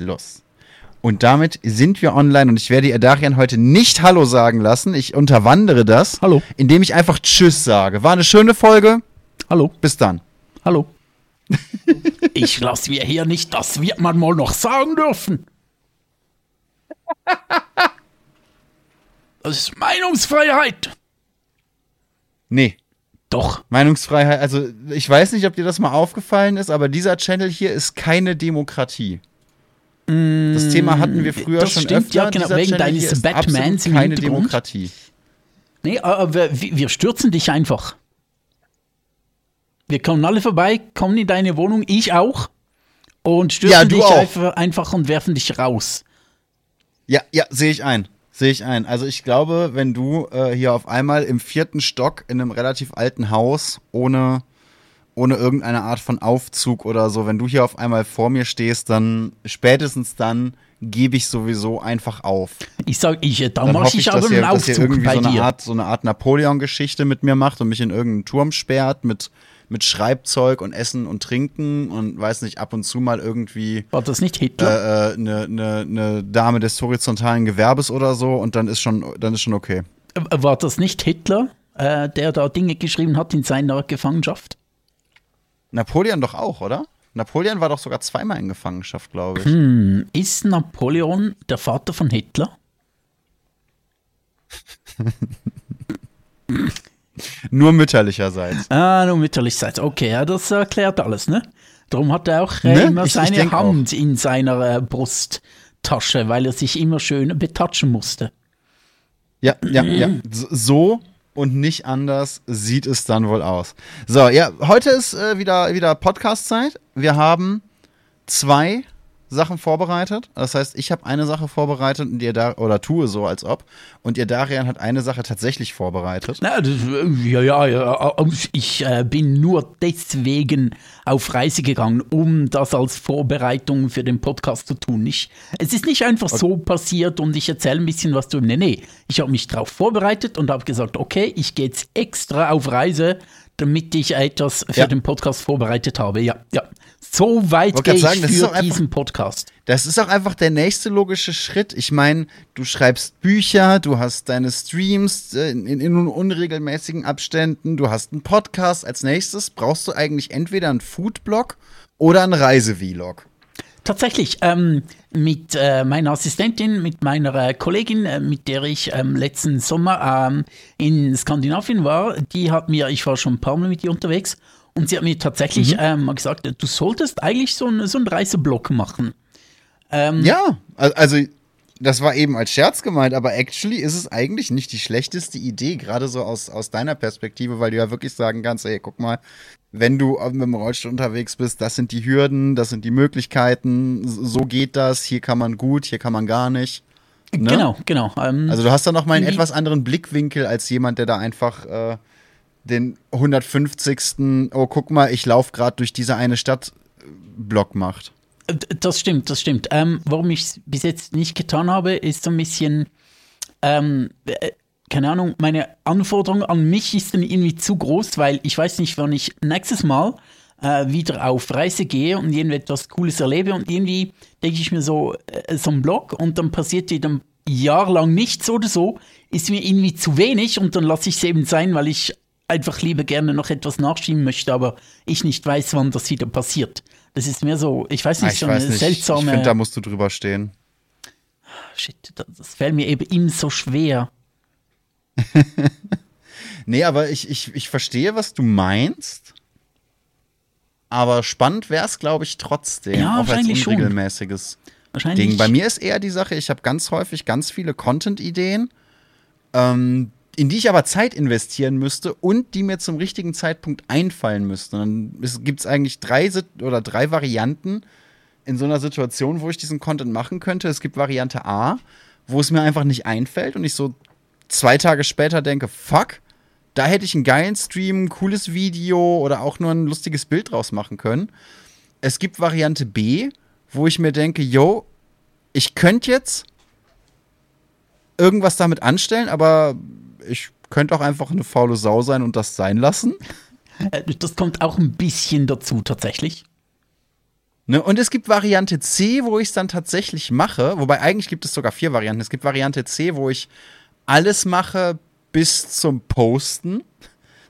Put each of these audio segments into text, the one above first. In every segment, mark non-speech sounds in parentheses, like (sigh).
los. Und damit sind wir online und ich werde ihr Darian heute nicht Hallo sagen lassen. Ich unterwandere das, Hallo. indem ich einfach Tschüss sage. War eine schöne Folge. Hallo. Bis dann. Hallo. (laughs) ich lasse mir hier nicht, das wird man mal noch sagen dürfen. Das ist Meinungsfreiheit. Nee. Doch. Meinungsfreiheit, also ich weiß nicht, ob dir das mal aufgefallen ist, aber dieser Channel hier ist keine Demokratie. Das Thema hatten wir früher das schon stimmt, öfter. ja, genau, wegen Channel deines Batmans im keine Hintergrund. Demokratie. Nee, aber wir, wir stürzen dich einfach. Wir kommen alle vorbei, kommen in deine Wohnung, ich auch. Und stürzen Ja, dich auch. einfach, einfach und werfen dich raus. Ja, ja, sehe ich ein. Sehe ich ein. Also ich glaube, wenn du äh, hier auf einmal im vierten Stock in einem relativ alten Haus ohne, ohne irgendeine Art von Aufzug oder so, wenn du hier auf einmal vor mir stehst, dann spätestens dann gebe ich sowieso einfach auf. Ich sag, ich, äh, da Dann mache ich ich, aber einen ihr, dass ihr Aufzug irgendwie bei so eine dir. Art, so eine Art Napoleon-Geschichte mit mir macht und mich in irgendeinen Turm sperrt mit, mit Schreibzeug und Essen und Trinken und weiß nicht, ab und zu mal irgendwie War das nicht Hitler? äh, eine ne, ne Dame des horizontalen Gewerbes oder so und dann ist schon, dann ist schon okay. Äh, War das nicht Hitler, äh, der da Dinge geschrieben hat in seiner Gefangenschaft? Napoleon doch auch, oder? Napoleon war doch sogar zweimal in Gefangenschaft, glaube ich. Hm, ist Napoleon der Vater von Hitler? (laughs) Nur mütterlicherseits. Ah, nur mütterlichseits. Okay, ja, das erklärt alles, ne? Darum hat er auch äh, Ne? immer Ich- ich seine denk Hand in seiner äh, Brusttasche, weil er sich immer schön betatschen musste. Ja, ja, ja. S- So und nicht anders sieht es dann wohl aus. So, ja, heute ist äh, wieder, wieder Podcast-Zeit. Wir haben zwei Sachen vorbereitet. Das heißt, ich habe eine Sache vorbereitet und ihr da oder tue so als ob. Und ihr Darian hat eine Sache tatsächlich vorbereitet. Na, das, äh, ja, ja, ja, äh, ich äh, bin nur deswegen auf Reise gegangen, um das als Vorbereitung für den Podcast zu tun. Ich, es ist nicht einfach so passiert und ich erzähle ein bisschen was zu. Nee, nee, ich habe mich darauf vorbereitet und habe gesagt, okay, ich gehe jetzt extra auf Reise, damit ich etwas für Ja. den Podcast vorbereitet habe. Ja, ja. So weit gehe ich sagen, das ist für einfach- diesen Podcast. Das ist auch einfach der nächste logische Schritt. Ich meine, du schreibst Bücher, du hast deine Streams äh, in, in, in unregelmäßigen Abständen, du hast einen Podcast. Als nächstes brauchst du eigentlich entweder einen Foodblog oder einen Reisevlog. Tatsächlich, ähm, mit äh, meiner Assistentin, mit meiner äh, Kollegin, äh, mit der ich ähm, letzten Sommer ähm, in Skandinavien war, die hat mir, ich war schon ein paar Mal mit ihr unterwegs, und sie hat mir tatsächlich ähm, mal gesagt, du solltest eigentlich so, ein, so einen Reiseblog machen. Ähm, Ja, al- also das war eben als Scherz gemeint, aber actually ist es eigentlich nicht die schlechteste Idee, gerade so aus, aus deiner Perspektive, weil du ja wirklich sagen kannst, ey, guck mal, wenn du mit dem Rollstuhl unterwegs bist, das sind die Hürden, das sind die Möglichkeiten, so geht das, hier kann man gut, hier kann man gar nicht. Ne? Genau, genau. Ähm, Also du hast da noch mal einen etwas anderen Blickwinkel als jemand, der da einfach äh, den 150. Oh, guck mal, ich laufe gerade durch diese eine Stadt äh, Block macht. Das stimmt, das stimmt. Ähm, warum ich es bis jetzt nicht getan habe, ist so ein bisschen, ähm, äh, keine Ahnung, meine Anforderung an mich ist dann irgendwie zu groß, weil ich weiß nicht, wann ich nächstes Mal äh, wieder auf Reise gehe und irgendwie etwas Cooles erlebe und irgendwie denke ich mir so, äh, so ein Blog und dann passiert wieder ein Jahr lang nichts oder so, ist mir irgendwie zu wenig und dann lasse ich es eben sein, weil ich einfach lieber gerne noch etwas nachschieben möchte, aber ich nicht weiß, wann das wieder passiert. Das ist mir so, ich weiß Ah, nicht, ich so weiß eine nicht, ich seltsame. finde, da musst du drüber stehen. Shit, das, das fällt mir eben ihm so schwer. (laughs) Nee, aber ich, ich, ich verstehe, was du meinst. Aber spannend wäre es, glaube ich, trotzdem. Ja, auch als wahrscheinlich schon. unregelmäßiges Wahrscheinlich. Ding. Bei mir ist eher die Sache, ich habe ganz häufig ganz viele Content-Ideen, ähm, in die ich aber Zeit investieren müsste und die mir zum richtigen Zeitpunkt einfallen müssten. Und dann gibt es eigentlich drei oder drei Varianten in so einer Situation, wo ich diesen Content machen könnte. Es gibt Variante A, wo es mir einfach nicht einfällt und ich so zwei Tage später denke, fuck, da hätte ich einen geilen Stream, ein cooles Video oder auch nur ein lustiges Bild draus machen können. Es gibt Variante B, wo ich mir denke, yo, ich könnte jetzt irgendwas damit anstellen, aber ich könnte auch einfach eine faule Sau sein und das sein lassen. Äh, Das kommt auch ein bisschen dazu, tatsächlich. Ne? Und es gibt Variante C, wo ich es dann tatsächlich mache. Wobei eigentlich gibt es sogar vier Varianten. Es gibt Variante C, wo ich alles mache bis zum Posten.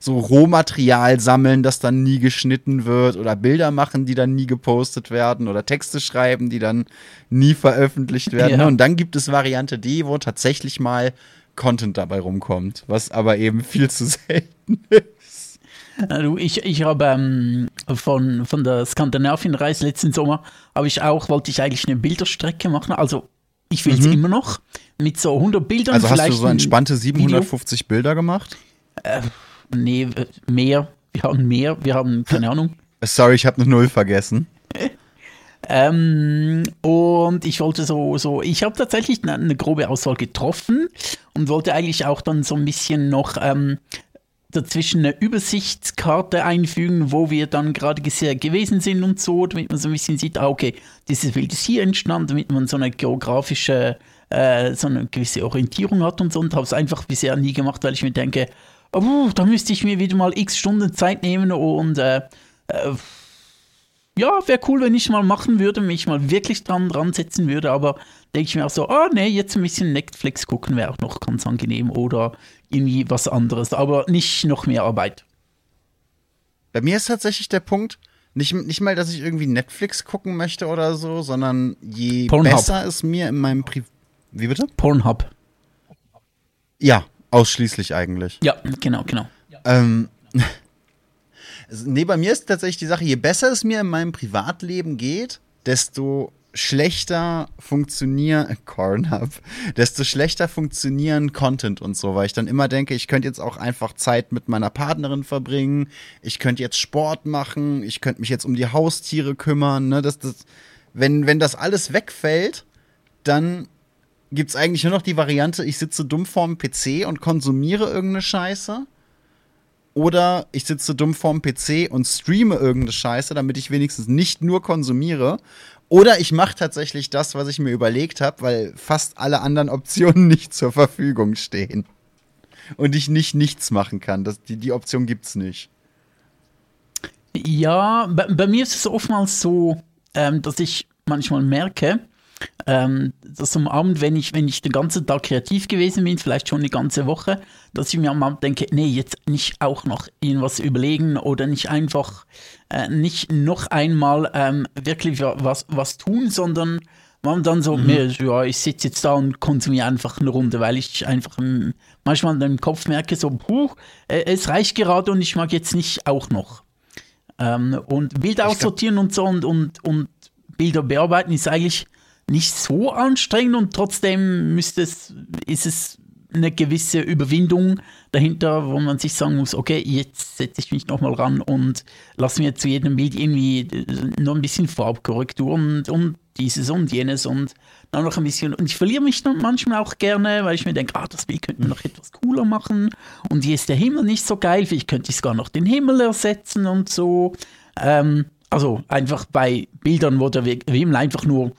So Rohmaterial sammeln, das dann nie geschnitten wird. Oder Bilder machen, die dann nie gepostet werden. Oder Texte schreiben, die dann nie veröffentlicht werden. Ja. Und dann gibt es Variante D, wo tatsächlich mal Content dabei rumkommt. Was aber eben viel zu selten (laughs) ist. Also ich, ich habe ähm, von, von der Skandinavienreise letzten Sommer, habe ich auch, wollte ich eigentlich eine Bilderstrecke machen. Also ich will es mhm. immer noch mit so 100 Bildern. Also hast du so entspannte 750 Video. Bilder gemacht? Äh, nee, äh, mehr. Wir haben mehr. Wir haben, keine Ahnung. Sorry, ich habe eine Null vergessen. Ähm, und ich wollte so, so, ich habe tatsächlich eine, eine, grobe Auswahl getroffen und wollte eigentlich auch dann so ein bisschen noch ähm, dazwischen eine Übersichtskarte einfügen, wo wir dann gerade gewesen sind und so, damit man so ein bisschen sieht, ah, okay, dieses Bild ist hier entstanden, damit man so eine geografische, äh, so eine gewisse Orientierung hat und so. Und habe es einfach bisher nie gemacht, weil ich mir denke, oh, da müsste ich mir wieder mal x Stunden Zeit nehmen und äh, äh, ja, wäre cool, wenn ich mal machen würde, mich mal wirklich dran, dran setzen würde, aber denke ich mir auch so, ah, oh, nee, jetzt ein bisschen Netflix gucken wäre auch noch ganz angenehm oder irgendwie was anderes, aber nicht noch mehr Arbeit. Bei mir ist tatsächlich der Punkt, nicht, nicht mal, dass ich irgendwie Netflix gucken möchte oder so, sondern je Pornhub. besser es mir in meinem Pri Wie bitte? Pornhub. Ja, ausschließlich eigentlich. Ja, genau, genau. Ähm, (laughs) nee, bei mir ist tatsächlich die Sache, je besser es mir in meinem Privatleben geht, desto schlechter funktionieren (laughs) Cornhub, desto schlechter funktionieren Content und so, weil ich dann immer denke, ich könnte jetzt auch einfach Zeit mit meiner Partnerin verbringen, ich könnte jetzt Sport machen, ich könnte mich jetzt um die Haustiere kümmern, ne, das, das, wenn, wenn das alles wegfällt, dann gibt es eigentlich nur noch die Variante, ich sitze dumm vorm PC und konsumiere irgendeine Scheiße. Oder ich sitze dumm vorm PC und streame irgendeine Scheiße, damit ich wenigstens nicht nur konsumiere. Oder ich mache tatsächlich das, was ich mir überlegt habe, weil fast alle anderen (laughs) Optionen nicht zur Verfügung stehen. Und ich nicht nichts machen kann. Das, die, die Option gibt's nicht. Ja, bei, bei mir ist es oftmals so, ähm, dass ich manchmal merke, ähm, dass am Abend, wenn ich, wenn ich den ganzen Tag kreativ gewesen bin, vielleicht schon eine ganze Woche, dass ich mir am Abend denke, nee, jetzt nicht auch noch irgendwas überlegen oder nicht einfach, äh, nicht noch einmal ähm, wirklich was, was tun, sondern man dann so, mhm. ja, ich sitze jetzt da und konsumiere einfach eine Runde, weil ich einfach manchmal im Kopf merke, so, puh, äh, es reicht gerade und ich mag jetzt nicht auch noch. Ähm, und Bilder aussortieren und so und, und, und Bilder bearbeiten ist eigentlich nicht so anstrengend und trotzdem müsste es, ist es eine gewisse Überwindung dahinter, wo man sich sagen muss, okay, jetzt setze ich mich nochmal ran und lasse mir zu jedem Bild irgendwie noch ein bisschen Farbkorrektur und, und dieses und jenes und dann noch ein bisschen. Und ich verliere mich dann manchmal auch gerne, weil ich mir denke, ah, das Bild könnte man noch etwas cooler machen. Und hier ist der Himmel nicht so geil, vielleicht könnte ich sogar noch den Himmel ersetzen und so. Ähm, also einfach bei Bildern, wo der Himmel einfach nur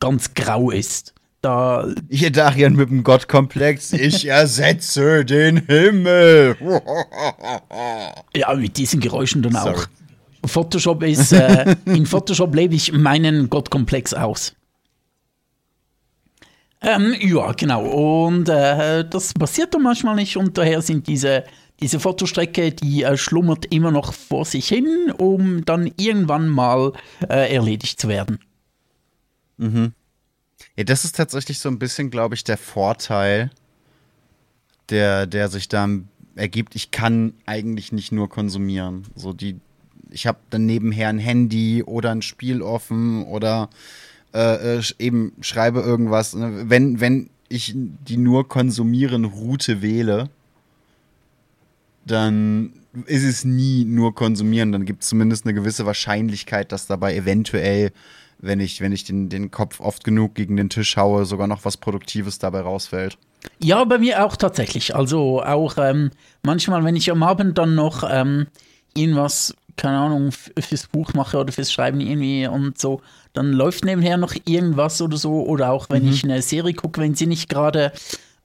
ganz grau ist. Da Hier Darian mit dem Gottkomplex, ich (laughs) ersetze den Himmel. ja, mit diesen Geräuschen dann Sorry. auch. Photoshop ist, äh, in Photoshop lebe ich meinen Gottkomplex aus. Ähm, ja, genau. Und äh, das passiert dann manchmal nicht und daher sind diese, diese Fotostrecke, die äh, schlummert immer noch vor sich hin, um dann irgendwann mal äh, erledigt zu werden. Mhm. Ja, das ist tatsächlich so ein bisschen, glaube ich, der Vorteil, der, der sich da ergibt. Ich kann eigentlich nicht nur konsumieren. So die, ich habe dann nebenher ein Handy oder ein Spiel offen oder äh, äh eben schreibe irgendwas. Ne? Wenn, wenn ich die nur konsumieren Route wähle, dann ist es nie nur konsumieren. Dann gibt es zumindest eine gewisse Wahrscheinlichkeit, dass dabei eventuell wenn ich, wenn ich den, den Kopf oft genug gegen den Tisch haue, sogar noch was Produktives dabei rausfällt. Ja, bei mir auch tatsächlich. Also auch ähm, manchmal, wenn ich am Abend dann noch ähm, irgendwas, keine Ahnung, fürs Buch mache oder fürs Schreiben irgendwie und so, dann läuft nebenher noch irgendwas oder so. Oder auch wenn mhm. ich eine Serie gucke, wenn sie nicht gerade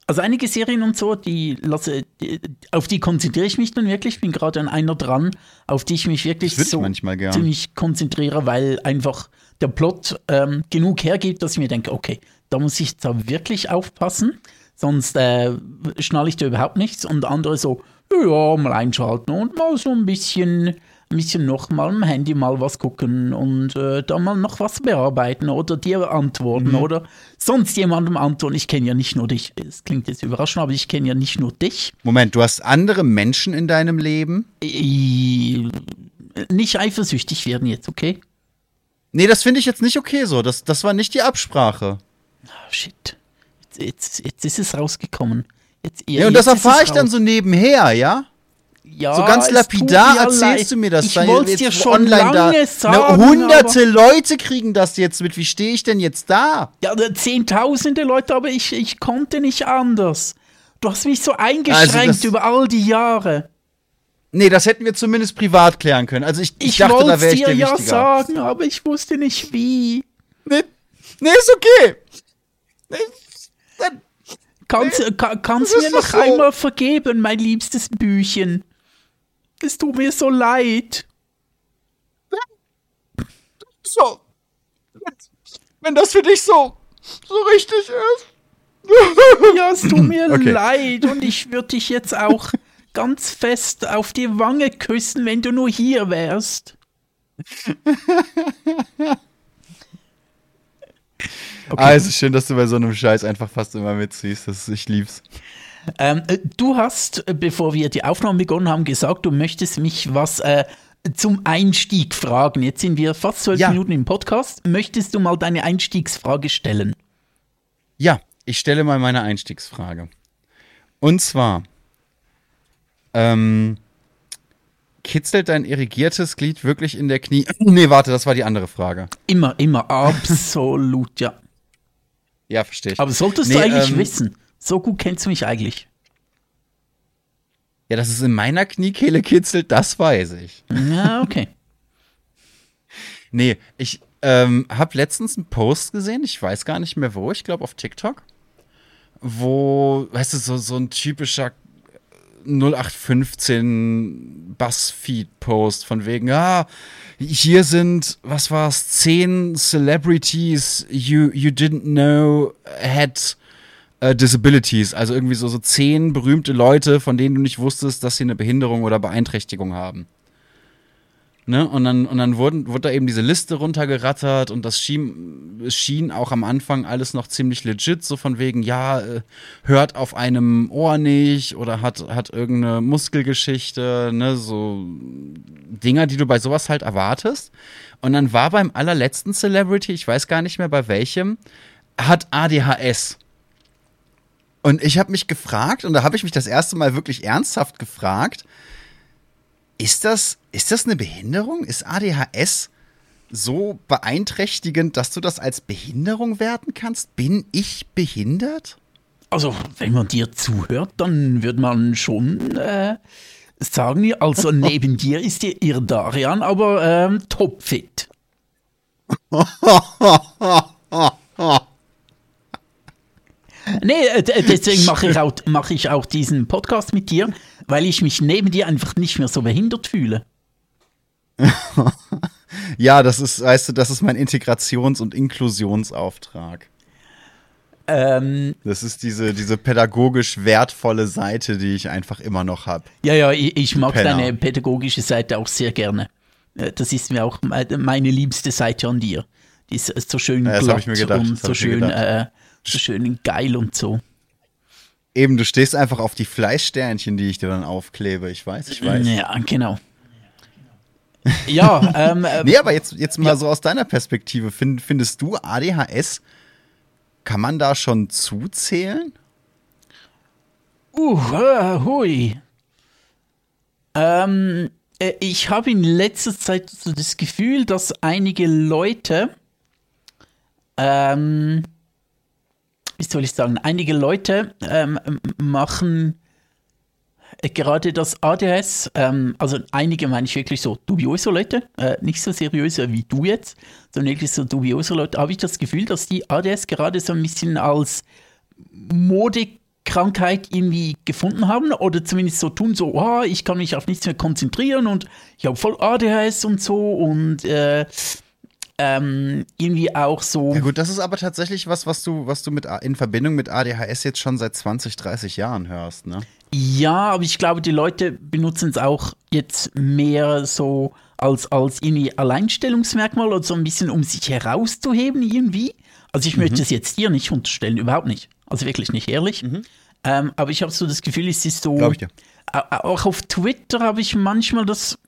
also einige Serien und so, die lasse, die, auf die konzentriere ich mich dann wirklich. Ich bin gerade an einer dran, auf die ich mich wirklich so ich ziemlich konzentriere, weil einfach der Plot ähm, genug hergibt, dass ich mir denke, okay, da muss ich jetzt aber wirklich aufpassen, sonst äh, schnalle ich da überhaupt nichts. Und andere so, ja, mal einschalten und mal so ein bisschen ein bisschen noch mal am Handy mal was gucken und äh, dann mal noch was bearbeiten oder dir antworten mhm. oder sonst jemandem antworten. Ich kenne ja nicht nur dich. Es klingt jetzt überraschend, aber ich kenne ja nicht nur dich. Moment, du hast andere Menschen in deinem Leben? Ich, nicht eifersüchtig werden jetzt, okay? Nee, das finde ich jetzt nicht okay so. Das, das war nicht die Absprache. Oh, shit. Jetzt, jetzt, jetzt ist es rausgekommen. Jetzt, ja, und das erfahre ich dann so nebenher, ja? Ja, so ganz lapidar erzählst leid. du mir das. Ich wollte dir schon online lange da. sagen. Na, hunderte Leute kriegen das jetzt mit. Wie stehe ich denn jetzt da? Ja, zehntausende Leute, aber ich, ich konnte nicht anders. Du hast mich so eingeschränkt also über all die Jahre. Nee, das hätten wir zumindest privat klären können. Also ich, ich, ich dachte, da wäre ich dir ja sagen, aber ich wusste nicht wie. Nee, nee ist okay. Nee, dann, kannst nee, kann, kannst mir noch so. einmal vergeben, mein liebstes Büchen. Es tut mir so leid. So. Wenn das für dich so, so richtig ist. Ja, es tut mir okay. leid und ich würde dich jetzt auch (laughs) ganz fest auf die Wange küssen, wenn du nur hier wärst. (laughs) Okay. Also schön, dass du bei so einem Scheiß einfach fast immer mitziehst. Das, ich lieb's. Ähm, äh, du hast, äh, bevor wir die Aufnahme begonnen haben, gesagt, du möchtest mich was äh, zum Einstieg fragen. Jetzt sind wir fast zwölf ja. Minuten im Podcast. Möchtest du mal deine Einstiegsfrage stellen? Ja, ich stelle mal meine Einstiegsfrage. Und zwar, ähm, kitzelt dein irrigiertes Glied wirklich in der Knie? (clears throat) nee, warte, das war die andere Frage. Immer, immer, absolut, ja. Ja, verstehe ich. Aber solltest nee, du eigentlich ähm, wissen. So gut kennst du mich eigentlich. Ja, dass es in meiner Kniekehle kitzelt, das weiß ich. Ja, okay. (laughs) nee, ich ähm, habe letztens einen Post gesehen, ich weiß gar nicht mehr wo, ich glaube auf TikTok, wo, weißt du, so, so ein typischer 0815 Buzzfeed-Post von wegen, ah, hier sind, was war's, zehn Celebrities you, you didn't know had äh, Disabilities, also irgendwie so, so zehn berühmte Leute, von denen du nicht wusstest, dass sie eine Behinderung oder Beeinträchtigung haben. Ne? Und dann, und dann wurden, wurde da eben diese Liste runtergerattert und das schien, schien auch am Anfang alles noch ziemlich legit, so von wegen, ja, äh, hört auf einem Ohr nicht oder hat, hat irgendeine Muskelgeschichte, ne, so Dinger, die du bei sowas halt erwartest. Und dann war beim allerletzten Celebrity, ich weiß gar nicht mehr bei welchem, hat ADHS. Und ich habe mich gefragt, und da habe ich mich das erste Mal wirklich ernsthaft gefragt, ist das, ist das eine Behinderung? Ist ADHS so beeinträchtigend, dass du das als Behinderung werten kannst? Bin ich behindert? Also, wenn man dir zuhört, dann wird man schon äh, sagen, also (laughs) neben dir ist dir ihr Darian aber ähm, topfit. (laughs) Nee, äh, deswegen mache ich, auch, mach ich auch diesen Podcast mit dir, weil ich mich neben dir einfach nicht mehr so behindert fühle. (laughs) ja, das ist, weißt du, das ist mein Integrations- und Inklusionsauftrag. Ähm, das ist diese, diese pädagogisch wertvolle Seite, die ich einfach immer noch habe. Ja, ja, ich, ich mag Penner. deine pädagogische Seite auch sehr gerne. Äh, das ist mir auch meine liebste Seite an dir. Die ist so schön ja, glatt und so schön äh, so schön geil und so. Eben, du stehst einfach auf die Fleischsternchen, die ich dir dann aufklebe. Ich weiß, ich weiß. Ja, genau. Ja, (laughs) ähm. Äh, nee, aber jetzt, jetzt mal ja. so aus deiner Perspektive. Find, findest du ADHS, kann man da schon zuzählen? Uh, uh hui. Ähm, äh, ich habe in letzter Zeit so das Gefühl, dass einige Leute ähm, wie soll ich sagen, einige Leute ähm, machen äh, gerade das ADS, ähm, also einige meine ich wirklich so dubiose Leute, äh, nicht so seriöse wie du jetzt, sondern wirklich so dubiose Leute, habe ich das Gefühl, dass die ADS gerade so ein bisschen als Modekrankheit irgendwie gefunden haben? Oder zumindest so tun, so, oh, ich kann mich auf nichts mehr konzentrieren und ich habe voll ADHS und so und äh, ähm, irgendwie auch so. Ja gut, das ist aber tatsächlich was, was du, was du mit in Verbindung mit ADHS jetzt schon seit 20, 30 Jahren hörst, ne? Ja, aber ich glaube, die Leute benutzen es auch jetzt mehr so als, als irgendwie Alleinstellungsmerkmal oder so ein bisschen, um sich herauszuheben irgendwie. Also ich mhm. möchte es jetzt dir nicht unterstellen, überhaupt nicht. Also wirklich nicht ehrlich. Mhm. Ähm, aber ich habe so das Gefühl, es ist so. Glaube ich dir. Auch auf Twitter habe ich manchmal das.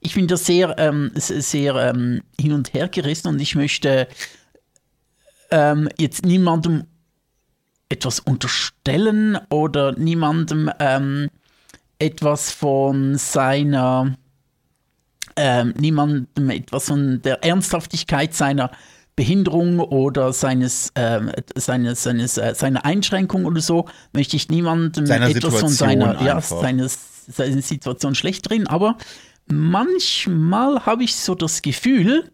Ich bin da sehr, ähm, sehr ähm, hin und her gerissen und ich möchte ähm, jetzt niemandem etwas unterstellen oder niemandem ähm, etwas von seiner, ähm, niemandem etwas von der Ernsthaftigkeit seiner Behinderung oder seines, äh, seines, seines, äh, seiner Einschränkung oder so, möchte ich niemandem seiner etwas Situation von seiner, ja, seines, seiner Situation schlecht drin. Aber manchmal habe ich so das Gefühl,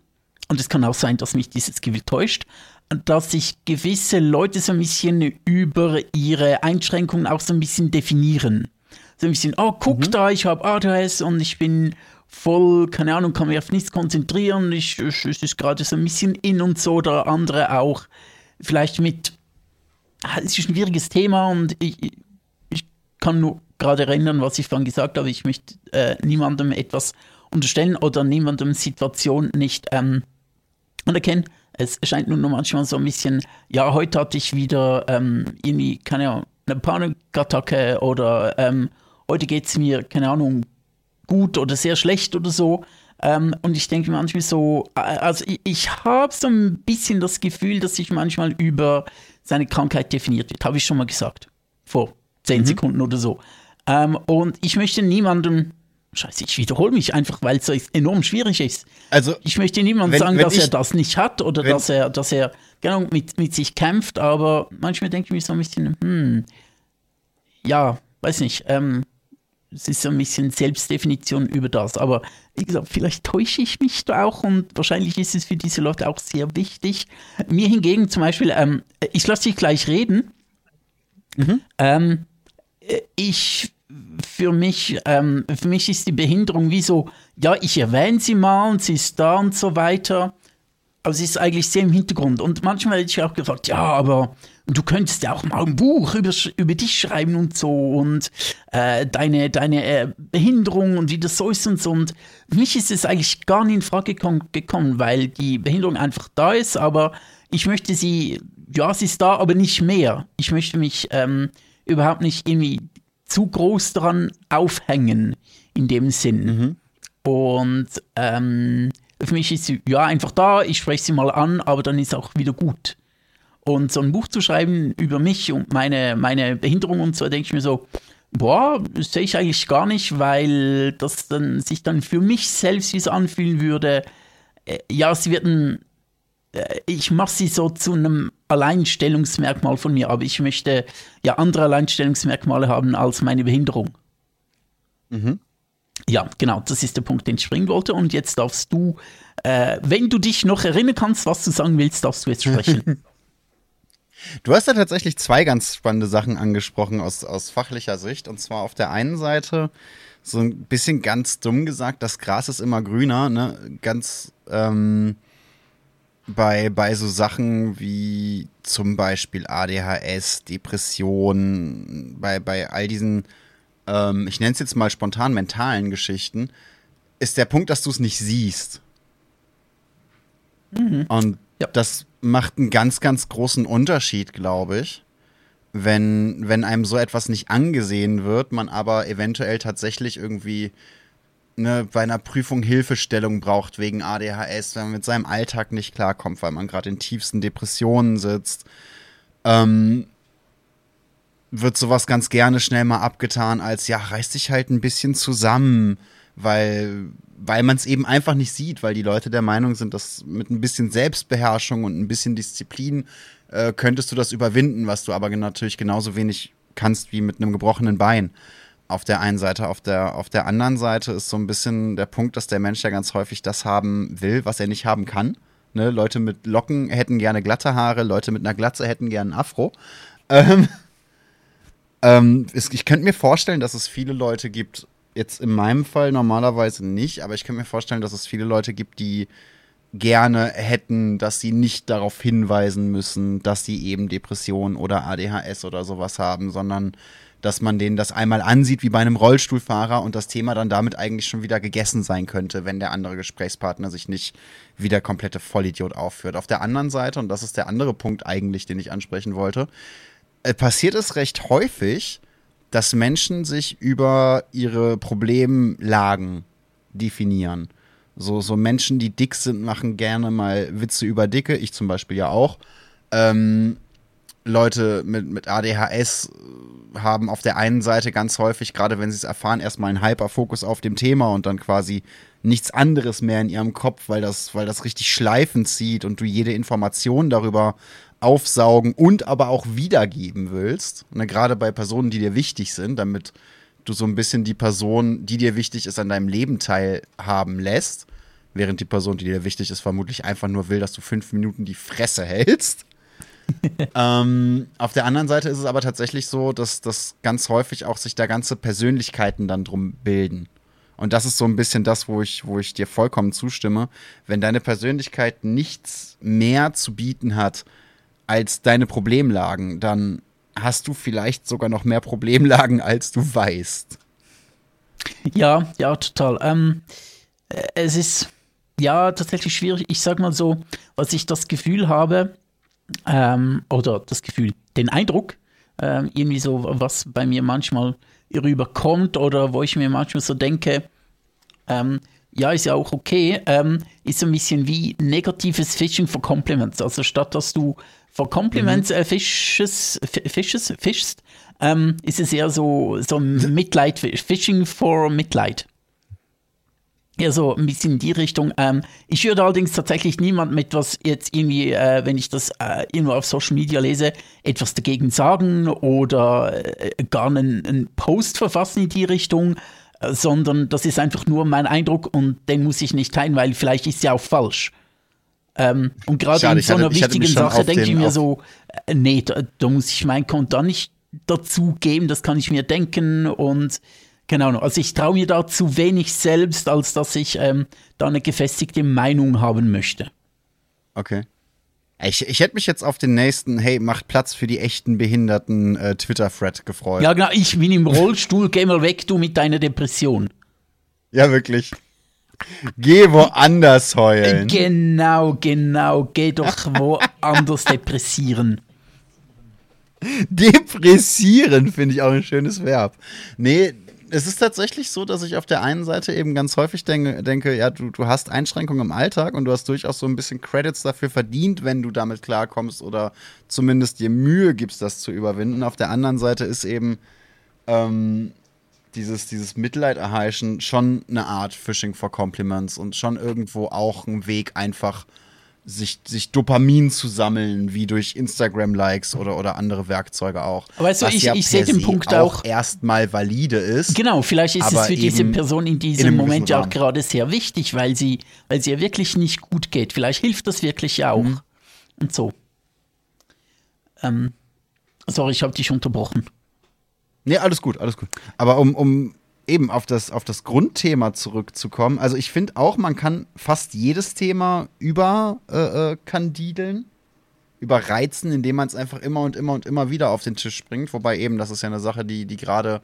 und es kann auch sein, dass mich dieses Gefühl täuscht, dass sich gewisse Leute so ein bisschen über ihre Einschränkungen auch so ein bisschen definieren. So ein bisschen, oh, guck mhm. da, ich habe ADHS und ich bin voll, keine Ahnung, kann mich auf nichts konzentrieren, ich, es ist gerade so ein bisschen in und so, oder andere auch vielleicht mit, ah, es ist ein schwieriges Thema und ich, ich kann nur gerade erinnern, was ich vorhin gesagt habe, ich möchte äh, niemandem etwas unterstellen oder niemandem Situation nicht ähm, anerkennen. Es scheint nur noch manchmal so ein bisschen, ja, heute hatte ich wieder ähm, irgendwie, keine Ahnung, eine Panikattacke oder ähm, heute geht es mir, keine Ahnung, gut oder sehr schlecht oder so. Ähm, und ich denke manchmal so, also ich, ich habe so ein bisschen das Gefühl, dass sich manchmal über seine Krankheit definiert wird. Habe ich schon mal gesagt. Vor zehn mhm. Sekunden oder so. Ähm, und ich möchte niemandem, scheiße, ich wiederhole mich einfach, weil es so enorm schwierig ist. Also, ich möchte niemandem sagen, wenn dass ich, er das nicht hat oder dass er, dass er genau, mit, mit sich kämpft, aber manchmal denke ich mir so ein bisschen, hm, ja, weiß nicht, ähm, es ist so ein bisschen Selbstdefinition über das. Aber wie gesagt, vielleicht täusche ich mich da auch und wahrscheinlich ist es für diese Leute auch sehr wichtig. Mir hingegen zum Beispiel, ähm, ich lasse dich gleich reden. Mhm. Ähm, ich für mich, ähm, für mich ist die Behinderung wie so, ja, ich erwähne sie mal und sie ist da und so weiter. Aber sie ist eigentlich sehr im Hintergrund. Und manchmal hätte ich auch gefragt, ja, aber du könntest ja auch mal ein Buch über, über dich schreiben und so und äh, deine, deine äh, Behinderung und wie das so ist und so. Und für mich ist es eigentlich gar nicht in Frage gekommen, weil die Behinderung einfach da ist, aber ich möchte sie, ja, sie ist da, aber nicht mehr. Ich möchte mich ähm, überhaupt nicht irgendwie zu groß daran aufhängen, in dem Sinn. Mhm. Und ähm, für mich ist sie ja einfach da, ich spreche sie mal an, aber dann ist auch wieder gut. Und so ein Buch zu schreiben über mich und meine, meine Behinderung und so, denke ich mir so, boah, das sehe ich eigentlich gar nicht, weil das dann sich dann für mich selbst wie so anfühlen würde. Äh, ja, sie werden, äh, ich mache sie so zu einem Alleinstellungsmerkmal von mir, aber ich möchte ja andere Alleinstellungsmerkmale haben als meine Behinderung. Mhm. Ja, genau, das ist der Punkt, den ich bringen wollte. Und jetzt darfst du, äh, wenn du dich noch erinnern kannst, was du sagen willst, darfst du jetzt sprechen. (laughs) Du hast ja tatsächlich zwei ganz spannende Sachen angesprochen aus, aus fachlicher Sicht. Und zwar auf der einen Seite so ein bisschen ganz dumm gesagt, das Gras ist immer grüner, ne? Ganz ähm, bei, bei so Sachen wie zum Beispiel ADHS, Depression, bei, bei all diesen ähm, ich nenne es jetzt mal spontan mentalen Geschichten, ist der Punkt, dass du es nicht siehst. Mhm. Und ja. das macht einen ganz, ganz großen Unterschied, glaube ich. Wenn, wenn einem so etwas nicht angesehen wird, man aber eventuell tatsächlich irgendwie ne, bei einer Prüfung Hilfestellung braucht wegen ADHS, wenn man mit seinem Alltag nicht klarkommt, weil man gerade in tiefsten Depressionen sitzt. Ähm, wird sowas ganz gerne schnell mal abgetan als, ja, reiß dich halt ein bisschen zusammen, weil, weil man es eben einfach nicht sieht, weil die Leute der Meinung sind, dass mit ein bisschen Selbstbeherrschung und ein bisschen Disziplin äh, könntest du das überwinden, was du aber natürlich genauso wenig kannst wie mit einem gebrochenen Bein. Auf der einen Seite, auf der, auf der anderen Seite ist so ein bisschen der Punkt, dass der Mensch ja ganz häufig das haben will, was er nicht haben kann. Ne? Leute mit Locken hätten gerne glatte Haare, Leute mit einer Glatze hätten gerne einen Afro. Ähm, (laughs) ähm, ich könnte mir vorstellen, dass es viele Leute gibt, jetzt in meinem Fall normalerweise nicht, aber ich könnte mir vorstellen, dass es viele Leute gibt, die gerne hätten, dass sie nicht darauf hinweisen müssen, dass sie eben Depressionen oder ADHS oder sowas haben, sondern dass man denen das einmal ansieht wie bei einem Rollstuhlfahrer und das Thema dann damit eigentlich schon wieder gegessen sein könnte, wenn der andere Gesprächspartner sich nicht wie der komplette Vollidiot aufführt. Auf der anderen Seite, und das ist der andere Punkt eigentlich, den ich ansprechen wollte, äh, passiert es recht häufig, dass Menschen sich über ihre Problemlagen definieren. So, so Menschen, die dick sind, machen gerne mal Witze über Dicke, ich zum Beispiel ja auch. Ähm, Leute mit, mit ADHS haben auf der einen Seite ganz häufig, gerade wenn sie es erfahren, erstmal einen Hyperfokus auf dem Thema und dann quasi nichts anderes mehr in ihrem Kopf, weil das, weil das richtig schleifend zieht und du jede Information darüber aufsaugen und aber auch wiedergeben willst. Ne, gerade bei Personen, die dir wichtig sind, damit du so ein bisschen die Person, die dir wichtig ist, an deinem Leben teilhaben lässt. Während die Person, die dir wichtig ist, vermutlich einfach nur will, dass du fünf Minuten die Fresse hältst. (laughs) ähm, auf der anderen Seite ist es aber tatsächlich so, dass, dass ganz häufig auch sich da ganze Persönlichkeiten dann drum bilden. Und das ist so ein bisschen das, wo ich, wo ich dir vollkommen zustimme. Wenn deine Persönlichkeit nichts mehr zu bieten hat als deine Problemlagen, dann hast du vielleicht sogar noch mehr Problemlagen, als du weißt. Ja, ja, total. Ähm, äh, es ist ja tatsächlich schwierig. Ich sag mal so, was ich das Gefühl habe, ähm, oder das Gefühl, den Eindruck, äh, irgendwie so, was bei mir manchmal rüberkommt oder wo ich mir manchmal so denke, ähm, ja, ist ja auch okay, ähm, ist so ein bisschen wie negatives Fishing for Compliments. Also statt dass du for Compliments mhm. äh, fischest, fischest, fischst ähm, ist es eher so, so Mitleid, Fishing for Mitleid eher so ein bisschen in die Richtung. Ähm, ich würde allerdings tatsächlich niemand mit was jetzt irgendwie, äh, wenn ich das äh, irgendwo auf Social Media lese, etwas dagegen sagen oder äh, gar einen, einen, Post verfassen in die Richtung, äh, sondern das ist einfach nur mein Eindruck und den muss ich nicht teilen, weil vielleicht ist ja auch falsch. Ähm, und gerade in so einer wichtigen Sache denke ich mir so, äh, nee, da, da muss ich mein Konto nicht dazu geben, das kann ich mir denken und Genau, also ich traue mir da zu wenig selbst, als dass ich ähm, da eine gefestigte Meinung haben möchte. Okay. Ich, ich hätte mich jetzt auf den nächsten, hey, macht Platz für die echten Behinderten äh, Twitter-Thread gefreut. Ja, genau, ich bin im Rollstuhl, geh mal weg, du mit deiner Depression. Ja, wirklich. Geh woanders heulen. Genau, genau, geh doch woanders (laughs) depressieren. Depressieren finde ich auch ein schönes Verb. Nee, es ist tatsächlich so, dass ich auf der einen Seite eben ganz häufig denke, denke ja, du, du hast Einschränkungen im Alltag und du hast durchaus so ein bisschen Credits dafür verdient, wenn du damit klarkommst oder zumindest dir Mühe gibst, das zu überwinden. Auf der anderen Seite ist eben ähm, dieses, dieses Mitleid erheischen schon eine Art Fishing for Compliments und schon irgendwo auch ein Weg, einfach sich, sich Dopamin zu sammeln, wie durch Instagram-Likes oder, oder andere Werkzeuge auch. Aber weißt du, ich, ja ich sehe den Punkt auch, auch erstmal valide ist. Genau, vielleicht ist es für diese Person in diesem in Moment ja auch gerade sehr wichtig, weil sie, weil sie ja wirklich nicht gut geht. Vielleicht hilft das wirklich auch. Mhm. Und so. Ähm, sorry, ich habe dich unterbrochen. Nee, alles gut, alles gut. Aber um, um eben auf das, auf das Grundthema zurückzukommen, also ich finde auch, man kann fast jedes Thema überkandideln, äh, äh überreizen, indem man es einfach immer und immer und immer wieder auf den Tisch bringt. Wobei eben, das ist ja eine Sache, die, die gerade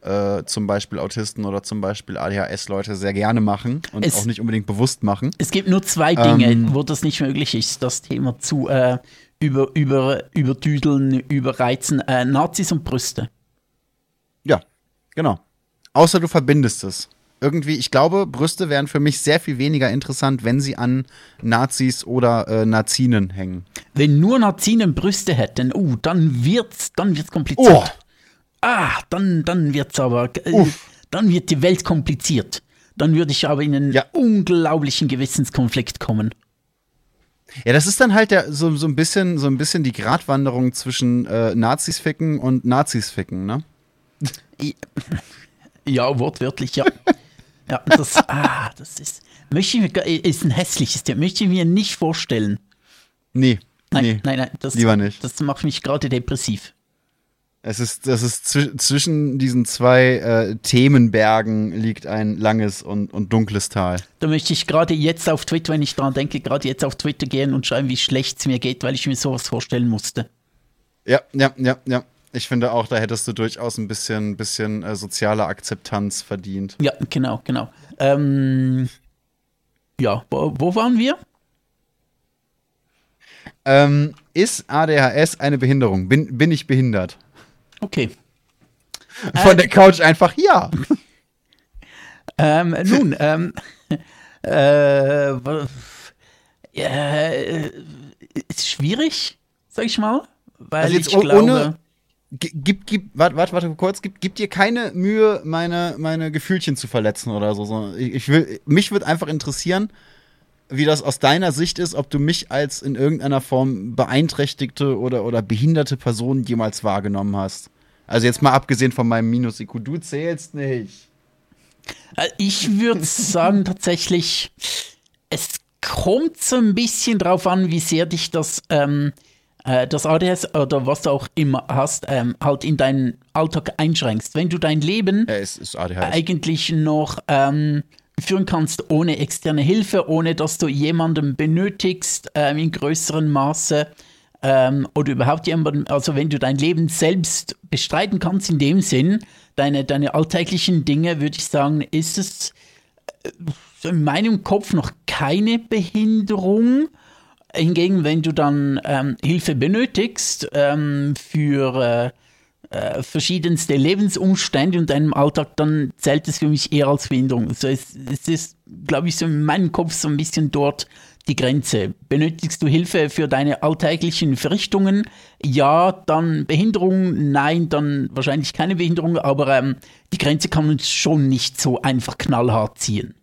äh, zum Beispiel Autisten oder zum Beispiel ADHS-Leute sehr gerne machen und es, auch nicht unbedingt bewusst machen. Es gibt nur zwei Dinge, ähm, wo das nicht möglich ist, das Thema zu äh, über, über, überdüdeln, überreizen. Äh, Nazis und Brüste. Ja, genau. Außer du verbindest es. Irgendwie, ich glaube, Brüste wären für mich sehr viel weniger interessant, wenn sie an Nazis oder äh, Nazinen hängen. Wenn nur Nazinen Brüste hätten, uh, dann wird's, dann wird's kompliziert. Oh. Ah, dann, dann wird's aber, äh, dann wird die Welt kompliziert. Dann würde ich aber in einen ja. unglaublichen Gewissenskonflikt kommen. Ja, das ist dann halt der, so, so, ein bisschen, so ein bisschen die Gratwanderung zwischen äh, Nazis ficken und Nazis ficken, ne? (laughs) Ja, wortwörtlich, ja. (laughs) ja, das, ah, das ist, möchte ich mir, ist ein hässliches Thema, möchte ich mir nicht vorstellen. Nee. Nein, nee, nein, nein, das, lieber nicht. das macht mich gerade depressiv. Es ist, das ist zw zwischen diesen zwei äh, Themenbergen liegt ein langes und, und dunkles Tal. Da möchte ich gerade jetzt auf Twitter, wenn ich daran denke, gerade jetzt auf Twitter gehen und schreiben, wie schlecht es mir geht, weil ich mir sowas vorstellen musste. Ja, ja, ja, ja. Ich finde auch, da hättest du durchaus ein bisschen, bisschen äh, soziale Akzeptanz verdient. Ja, genau, genau. Ähm, ja, wo, wo waren wir? Ähm, ist ADHS eine Behinderung? Bin, bin ich behindert? Okay. Von äh, der Couch einfach ja. (laughs) Ähm, nun, ähm, (laughs) äh, äh, ist schwierig, sag ich mal, weil also ich glaube. Ohne, gib, gib, warte, warte, warte kurz, gib, gib dir keine Mühe, meine, meine Gefühlchen zu verletzen oder so. Ich will, mich würde einfach interessieren, wie das aus deiner Sicht ist, ob du mich als in irgendeiner Form beeinträchtigte oder, oder behinderte Person jemals wahrgenommen hast. Also jetzt mal abgesehen von meinem Minus-IQ, du zählst nicht. Äh, ich würde sagen (laughs) tatsächlich, es kommt so ein bisschen drauf an, wie sehr dich das, ähm, äh, das ADS oder was du auch immer hast, ähm, halt in deinen Alltag einschränkst. Wenn du dein Leben ja, eigentlich noch ähm, führen kannst ohne externe Hilfe, ohne dass du jemanden benötigst ähm, in größerem Maße ähm, oder überhaupt jemanden, also wenn du dein Leben selbst bestreiten kannst in dem Sinn, deine, deine alltäglichen Dinge, würde ich sagen, ist es äh, in meinem Kopf noch keine Behinderung. Hingegen, wenn du dann ähm, Hilfe benötigst ähm, für äh, äh, verschiedenste Lebensumstände und deinem Alltag, dann zählt es für mich eher als Behinderung. Also es, es ist, glaube ich, so in meinem Kopf so ein bisschen dort die Grenze. Benötigst du Hilfe für deine alltäglichen Verrichtungen? Ja, dann Behinderung, nein, dann wahrscheinlich keine Behinderung, aber ähm, die Grenze kann man schon nicht so einfach knallhart ziehen.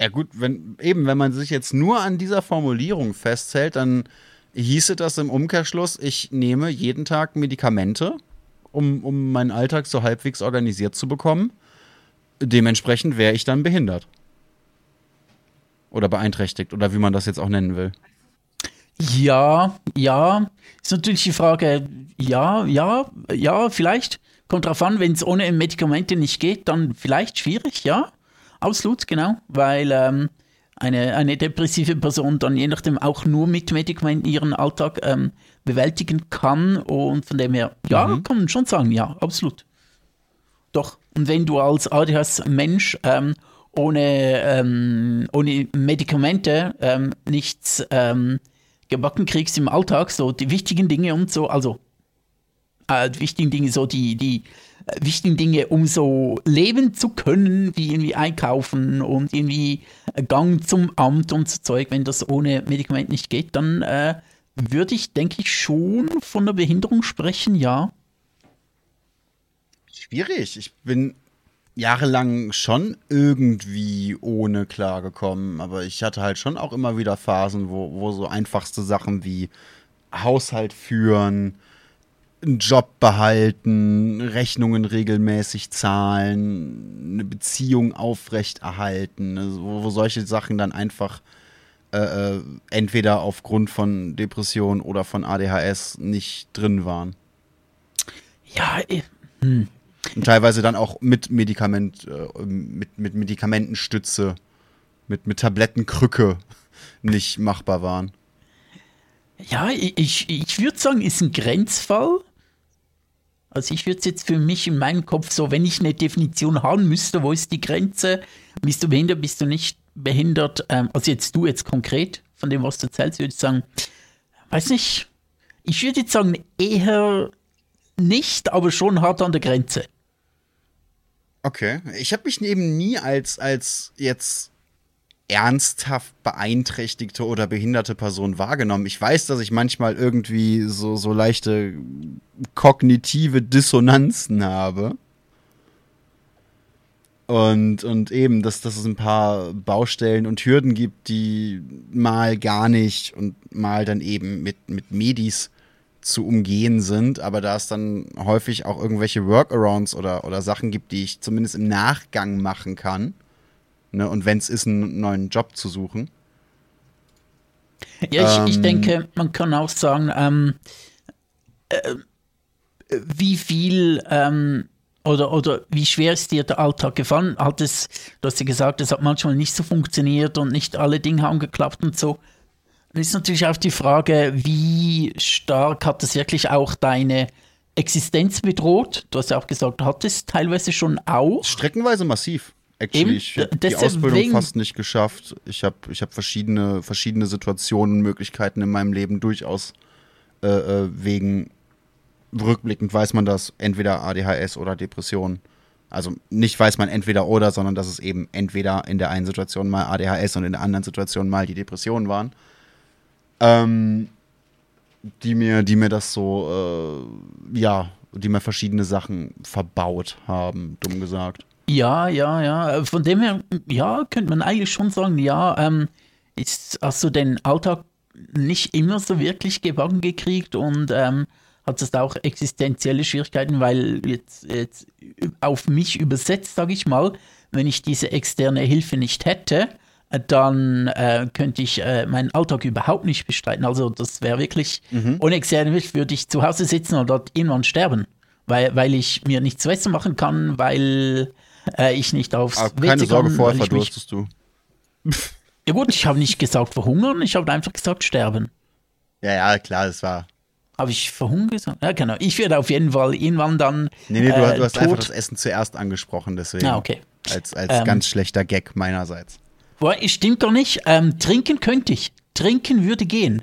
Ja gut, wenn eben, wenn man sich jetzt nur an dieser Formulierung festhält, dann hieße das im Umkehrschluss, ich nehme jeden Tag Medikamente, um, um meinen Alltag so halbwegs organisiert zu bekommen. Dementsprechend wäre ich dann behindert. Oder beeinträchtigt, oder wie man das jetzt auch nennen will. Ja, ja. Ist natürlich die Frage, ja, ja, ja, vielleicht. Kommt drauf an, wenn es ohne Medikamente nicht geht, dann vielleicht schwierig, ja. Absolut, genau. Weil ähm, eine, eine depressive Person dann je nachdem auch nur mit Medikamenten ihren Alltag ähm, bewältigen kann. Und von dem her, ja, mhm. kann man schon sagen, ja, absolut. Doch. Und wenn du als ADHS-Mensch ähm, ohne, ähm, ohne Medikamente ähm, nichts ähm, gebacken kriegst im Alltag, so die wichtigen Dinge und so, also äh, die wichtigen Dinge, so die, die wichtigen Dinge, um so leben zu können, wie irgendwie einkaufen und irgendwie Gang zum Amt und so Zeug, wenn das ohne Medikament nicht geht, dann äh, würde ich, denke ich, schon von der Behinderung sprechen, ja. Schwierig. Ich bin jahrelang schon irgendwie ohne klargekommen, aber ich hatte halt schon auch immer wieder Phasen, wo, wo so einfachste Sachen wie Haushalt führen, einen Job behalten, Rechnungen regelmäßig zahlen, eine Beziehung aufrechterhalten, also wo, solche Sachen dann einfach äh, äh entweder aufgrund von Depression oder von ADHS nicht drin waren. Ja, hm. Und teilweise dann auch mit Medikament, äh, mit, mit Medikamentenstütze, mit, mit Tablettenkrücke (laughs) nicht machbar waren. Ja, ich, ich würde sagen, ist ein Grenzfall. Also ich würde es jetzt für mich in meinem Kopf so, wenn ich eine Definition haben müsste, wo ist die Grenze? Bist du behindert, bist du nicht behindert? Ähm, also jetzt du jetzt konkret, von dem, was du erzählst, würde ich sagen, weiß nicht. Ich würde jetzt sagen, eher nicht, aber schon hart an der Grenze. Okay. Ich habe mich eben nie als, als jetzt ernsthaft beeinträchtigte oder behinderte Person wahrgenommen. Ich weiß, dass ich manchmal irgendwie so, so leichte kognitive Dissonanzen habe. Und, und eben, dass, dass es ein paar Baustellen und Hürden gibt, die mal gar nicht und mal dann eben mit, mit Medis zu umgehen sind, aber da es dann häufig auch irgendwelche Workarounds oder, oder Sachen gibt, die ich zumindest im Nachgang machen kann, Ne? Und wenn es ist, einen neuen Job zu suchen. Ja, ich, ähm, ich denke, man kann auch sagen, ähm, äh, wie viel ähm, oder, oder wie schwer ist dir der Alltag gefallen? Hat es, du hast ja gesagt, es hat manchmal nicht so funktioniert und nicht alle Dinge haben geklappt und so. Dann ist natürlich auch die Frage, wie stark hat es wirklich auch deine Existenz bedroht? Du hast ja auch gesagt, du hattest teilweise schon auch. Streckenweise massiv. Actually, Eben, ich habe die Ausbildung fast nicht geschafft. Ich habe ich hab verschiedene, verschiedene Situationen, Möglichkeiten in meinem Leben durchaus äh, äh, wegen, rückblickend weiß man das, entweder ADHS oder Depression. Also nicht weiß man entweder oder, sondern dass es eben entweder in der einen Situation mal ADHS und in der anderen Situation mal die Depressionen waren. Ähm, die mir, die mir das so, äh, ja, die mir verschiedene Sachen verbaut haben, dumm gesagt. Ja, ja, ja. Von dem her, ja, könnte man eigentlich schon sagen, ja, ähm, ist, hast du den Alltag nicht immer so wirklich gebacken gekriegt und ähm, hattest auch existenzielle Schwierigkeiten, weil jetzt, jetzt auf mich übersetzt, sage ich mal, wenn ich diese externe Hilfe nicht hätte, äh, dann äh, könnte ich äh, meinen Alltag überhaupt nicht bestreiten. Also das wäre wirklich, ohne externe Hilfe würde ich zu Hause sitzen und dort irgendwann sterben, weil, weil ich mir nichts zu essen machen kann, weil äh, ich nicht aufs Aber WC keine Sorge, kann, vorher verdurstest du. ja gut, ich habe nicht gesagt verhungern, ich habe einfach gesagt sterben. Ja, ja, klar, das war. Habe ich verhungern gesagt? Ja, genau. Ich werde auf jeden Fall irgendwann dann Nee, nee, du, äh, du hast tot. einfach das Essen zuerst angesprochen, deswegen. Ah, okay. Als, als Ähm. ganz schlechter Gag meinerseits. Boah, stimmt gar nicht. Ähm, trinken könnte ich. Trinken würde gehen.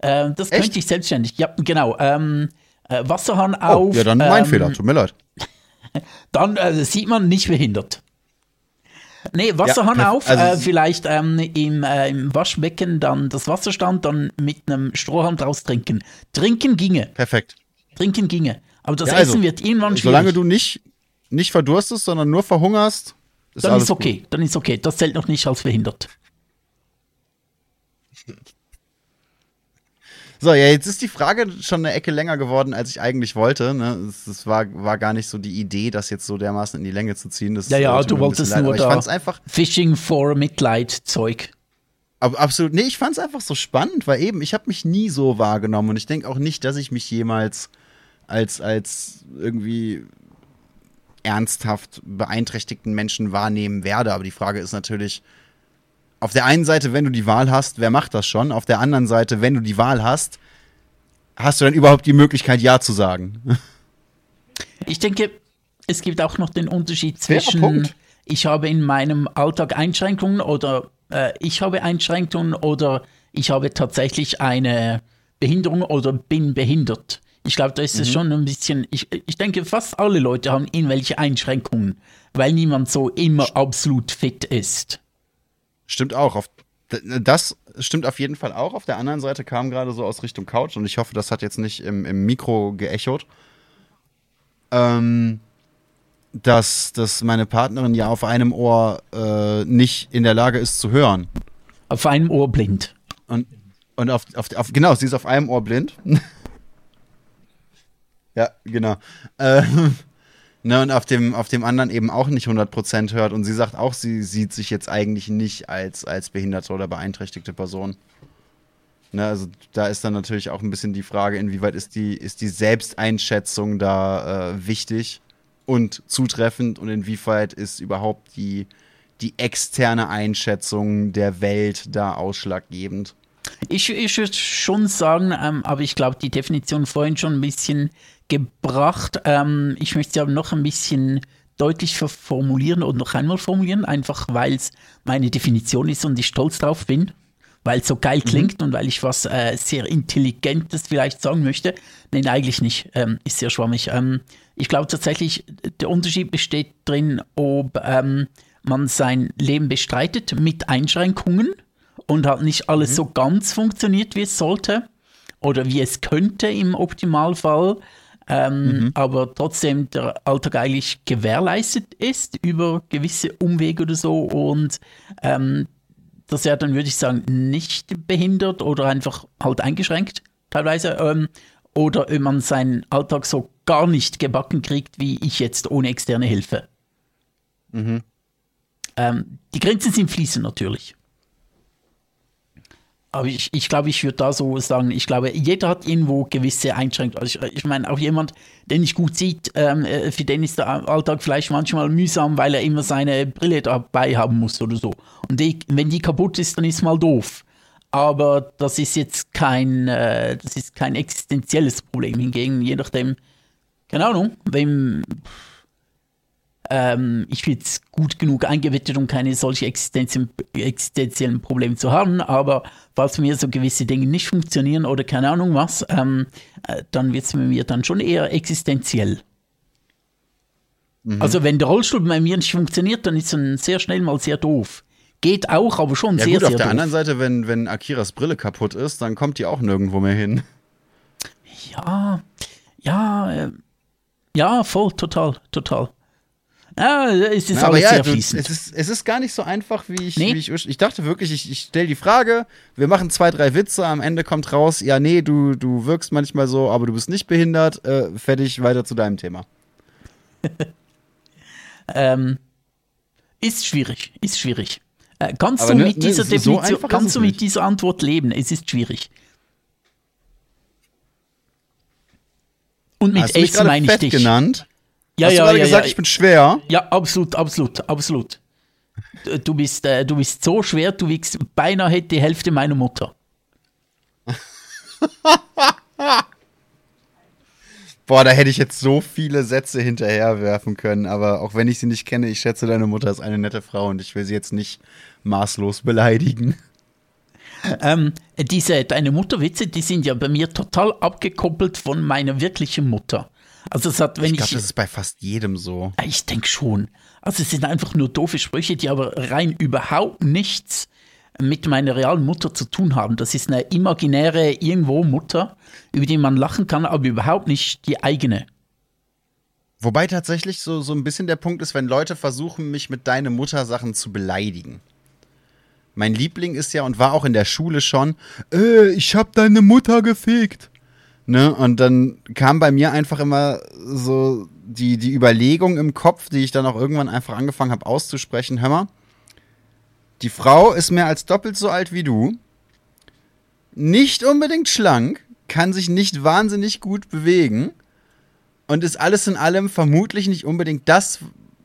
Ähm, das Echt? könnte ich selbstständig. Ja, genau. Ähm, äh, Wasserhahn Oh, auf. ja, dann mein ähm, Fehler, tut mir leid. (laughs) Dann äh, sieht man nicht behindert. Nee, Wasserhahn perf- auf, also äh, vielleicht ähm, im, äh, im Waschbecken dann das Wasser stand, dann mit einem Strohhalm draus trinken. Trinken ginge. Perfekt. Trinken ginge. Aber das Ja, also, Essen wird irgendwann schwierig. Solange du nicht, nicht verdurstest, sondern nur verhungerst, ist dann ist okay. Dann ist okay. Das zählt noch nicht als behindert. (laughs) So, ja, jetzt ist die Frage schon eine Ecke länger geworden, als ich eigentlich wollte. Ne? Es, es war, war gar nicht so die Idee, das jetzt so dermaßen in die Länge zu ziehen. Das Ja, ja, du wolltest leid, nur da einfach, Fishing for Mitleid Zeug. ab- absolut, nee, ich fand's einfach so spannend, weil eben, ich habe mich nie so wahrgenommen und ich denke auch nicht, dass ich mich jemals als, als irgendwie ernsthaft beeinträchtigten Menschen wahrnehmen werde. Aber die Frage ist natürlich, auf der einen Seite, wenn du die Wahl hast, wer macht das schon? Auf der anderen Seite, wenn du die Wahl hast, hast du dann überhaupt die Möglichkeit, Ja zu sagen? (laughs) Ich denke, es gibt auch noch den Unterschied zwischen ich habe in meinem Alltag Einschränkungen oder äh, ich habe Einschränkungen oder ich habe tatsächlich eine Behinderung oder bin behindert. Ich glaube, da ist Mhm. es schon ein bisschen, ich, ich denke, fast alle Leute haben irgendwelche Einschränkungen, weil niemand so immer absolut fit ist. Stimmt auch. Auf, das stimmt auf jeden Fall auch. Auf der anderen Seite kam gerade so aus Richtung Couch und ich hoffe, das hat jetzt nicht im, im Mikro geechot. Ähm, dass, dass meine Partnerin ja auf einem Ohr äh, nicht in der Lage ist zu hören. Auf einem Ohr blind. Und, und auf, auf, auf, genau, sie ist auf einem Ohr blind. (laughs) ja, genau. Ähm, ne, und auf dem, auf dem anderen eben auch nicht 100% hört. Und sie sagt auch, sie sieht sich jetzt eigentlich nicht als, als behinderte oder beeinträchtigte Person. Ne, also da ist dann natürlich auch ein bisschen die Frage, inwieweit ist die, ist die Selbsteinschätzung da äh, wichtig und zutreffend und inwieweit ist überhaupt die, die externe Einschätzung der Welt da ausschlaggebend. Ich, ich würde schon sagen, ähm, aber ich glaube, die Definition vorhin schon ein bisschen gebracht. Ähm, ich möchte sie aber noch ein bisschen deutlich formulieren und noch einmal formulieren, einfach weil es meine Definition ist und ich stolz drauf bin, weil es so geil klingt und weil ich was äh, sehr Intelligentes vielleicht sagen möchte. Nein, eigentlich nicht. Ähm, ist sehr schwammig. Ähm, ich glaube tatsächlich, der Unterschied besteht drin, ob ähm, man sein Leben bestreitet mit Einschränkungen und halt nicht alles so ganz funktioniert, wie es sollte oder wie es könnte im Optimalfall, ähm, aber trotzdem der Alltag eigentlich gewährleistet ist über gewisse Umwege oder so und ähm, dass er dann, würde ich sagen, nicht behindert oder einfach halt eingeschränkt teilweise ähm, oder wenn man seinen Alltag so gar nicht gebacken kriegt, wie ich jetzt ohne externe Hilfe. Ähm, die Grenzen sind fließend natürlich. Aber ich, ich glaube, ich würde da so sagen, ich glaube, jeder hat irgendwo gewisse Einschränkungen. Also ich, ich meine, auch jemand, den ich gut sieht, ähm, äh, für den ist der Alltag vielleicht manchmal mühsam, weil er immer seine Brille dabei haben muss oder so. Und die, wenn die kaputt ist, dann ist mal doof. Aber das ist jetzt kein, äh, das ist kein existenzielles Problem. Hingegen, je nachdem, keine Ahnung, wem ähm, ich bin jetzt gut genug eingewettet, um keine solche existenziellen, existenziellen Probleme zu haben, aber falls mir so gewisse Dinge nicht funktionieren oder keine Ahnung was, ähm, äh, dann wird es bei mir dann schon eher existenziell. Mhm. Also wenn der Rollstuhl bei mir nicht funktioniert, dann ist es sehr schnell mal sehr doof. Geht auch, aber schon ja, sehr, gut, sehr auf der doof. anderen Seite, wenn, wenn Akiras Brille kaputt ist, dann kommt die auch nirgendwo mehr hin. Ja, ja, äh, ja, voll, total, total. Ja, es ist Na, aber ja, sehr fließend. es, ist, es ist gar nicht so einfach, wie ich, Nee. wie ich, ich dachte wirklich, ich, ich stelle die Frage, wir machen zwei, drei Witze, am Ende kommt raus, ja, nee, du, du wirkst manchmal so, aber du bist nicht behindert, äh, fertig, weiter zu deinem Thema. (laughs) Ähm, ist schwierig, ist schwierig. Äh, kannst Aber du ne- mit ne, dieser so Definition, ist kannst du mit nicht. dieser Antwort leben? Es ist schwierig. Und mit Hast gerade meine ich dich. genannt? Ja, Hast ja, du gerade ja, gesagt, ja. ich bin schwer? Ja, absolut, absolut, absolut. Du- bist, äh, du bist so schwer, du wiegst beinahe die Hälfte meiner Mutter. (laughs) Boah, da hätte ich jetzt so viele Sätze hinterherwerfen können, aber auch wenn ich sie nicht kenne, ich schätze, deine Mutter ist eine nette Frau und ich will sie jetzt nicht maßlos beleidigen. Ähm, diese, deine Mutterwitze, die sind ja bei mir total abgekoppelt von meiner wirklichen Mutter. Also es hat, wenn Ich ich, glaube, das ist bei fast jedem so. Ich denke schon. Also es sind einfach nur doofe Sprüche, die aber rein überhaupt nichts mit meiner realen Mutter zu tun haben. Das ist eine imaginäre irgendwo Mutter, über die man lachen kann, aber überhaupt nicht die eigene. Wobei tatsächlich so, so ein bisschen der Punkt ist, wenn Leute versuchen, mich mit deine Mutter Sachen zu beleidigen. Mein Liebling ist ja und war auch in der Schule schon, äh, ich hab deine Mutter gefickt. Ne? Und dann kam bei mir einfach immer so die, die Überlegung im Kopf, die ich dann auch irgendwann einfach angefangen habe auszusprechen. Hör mal, die Frau ist mehr als doppelt so alt wie du, nicht unbedingt schlank, kann sich nicht wahnsinnig gut bewegen und ist alles in allem vermutlich nicht unbedingt das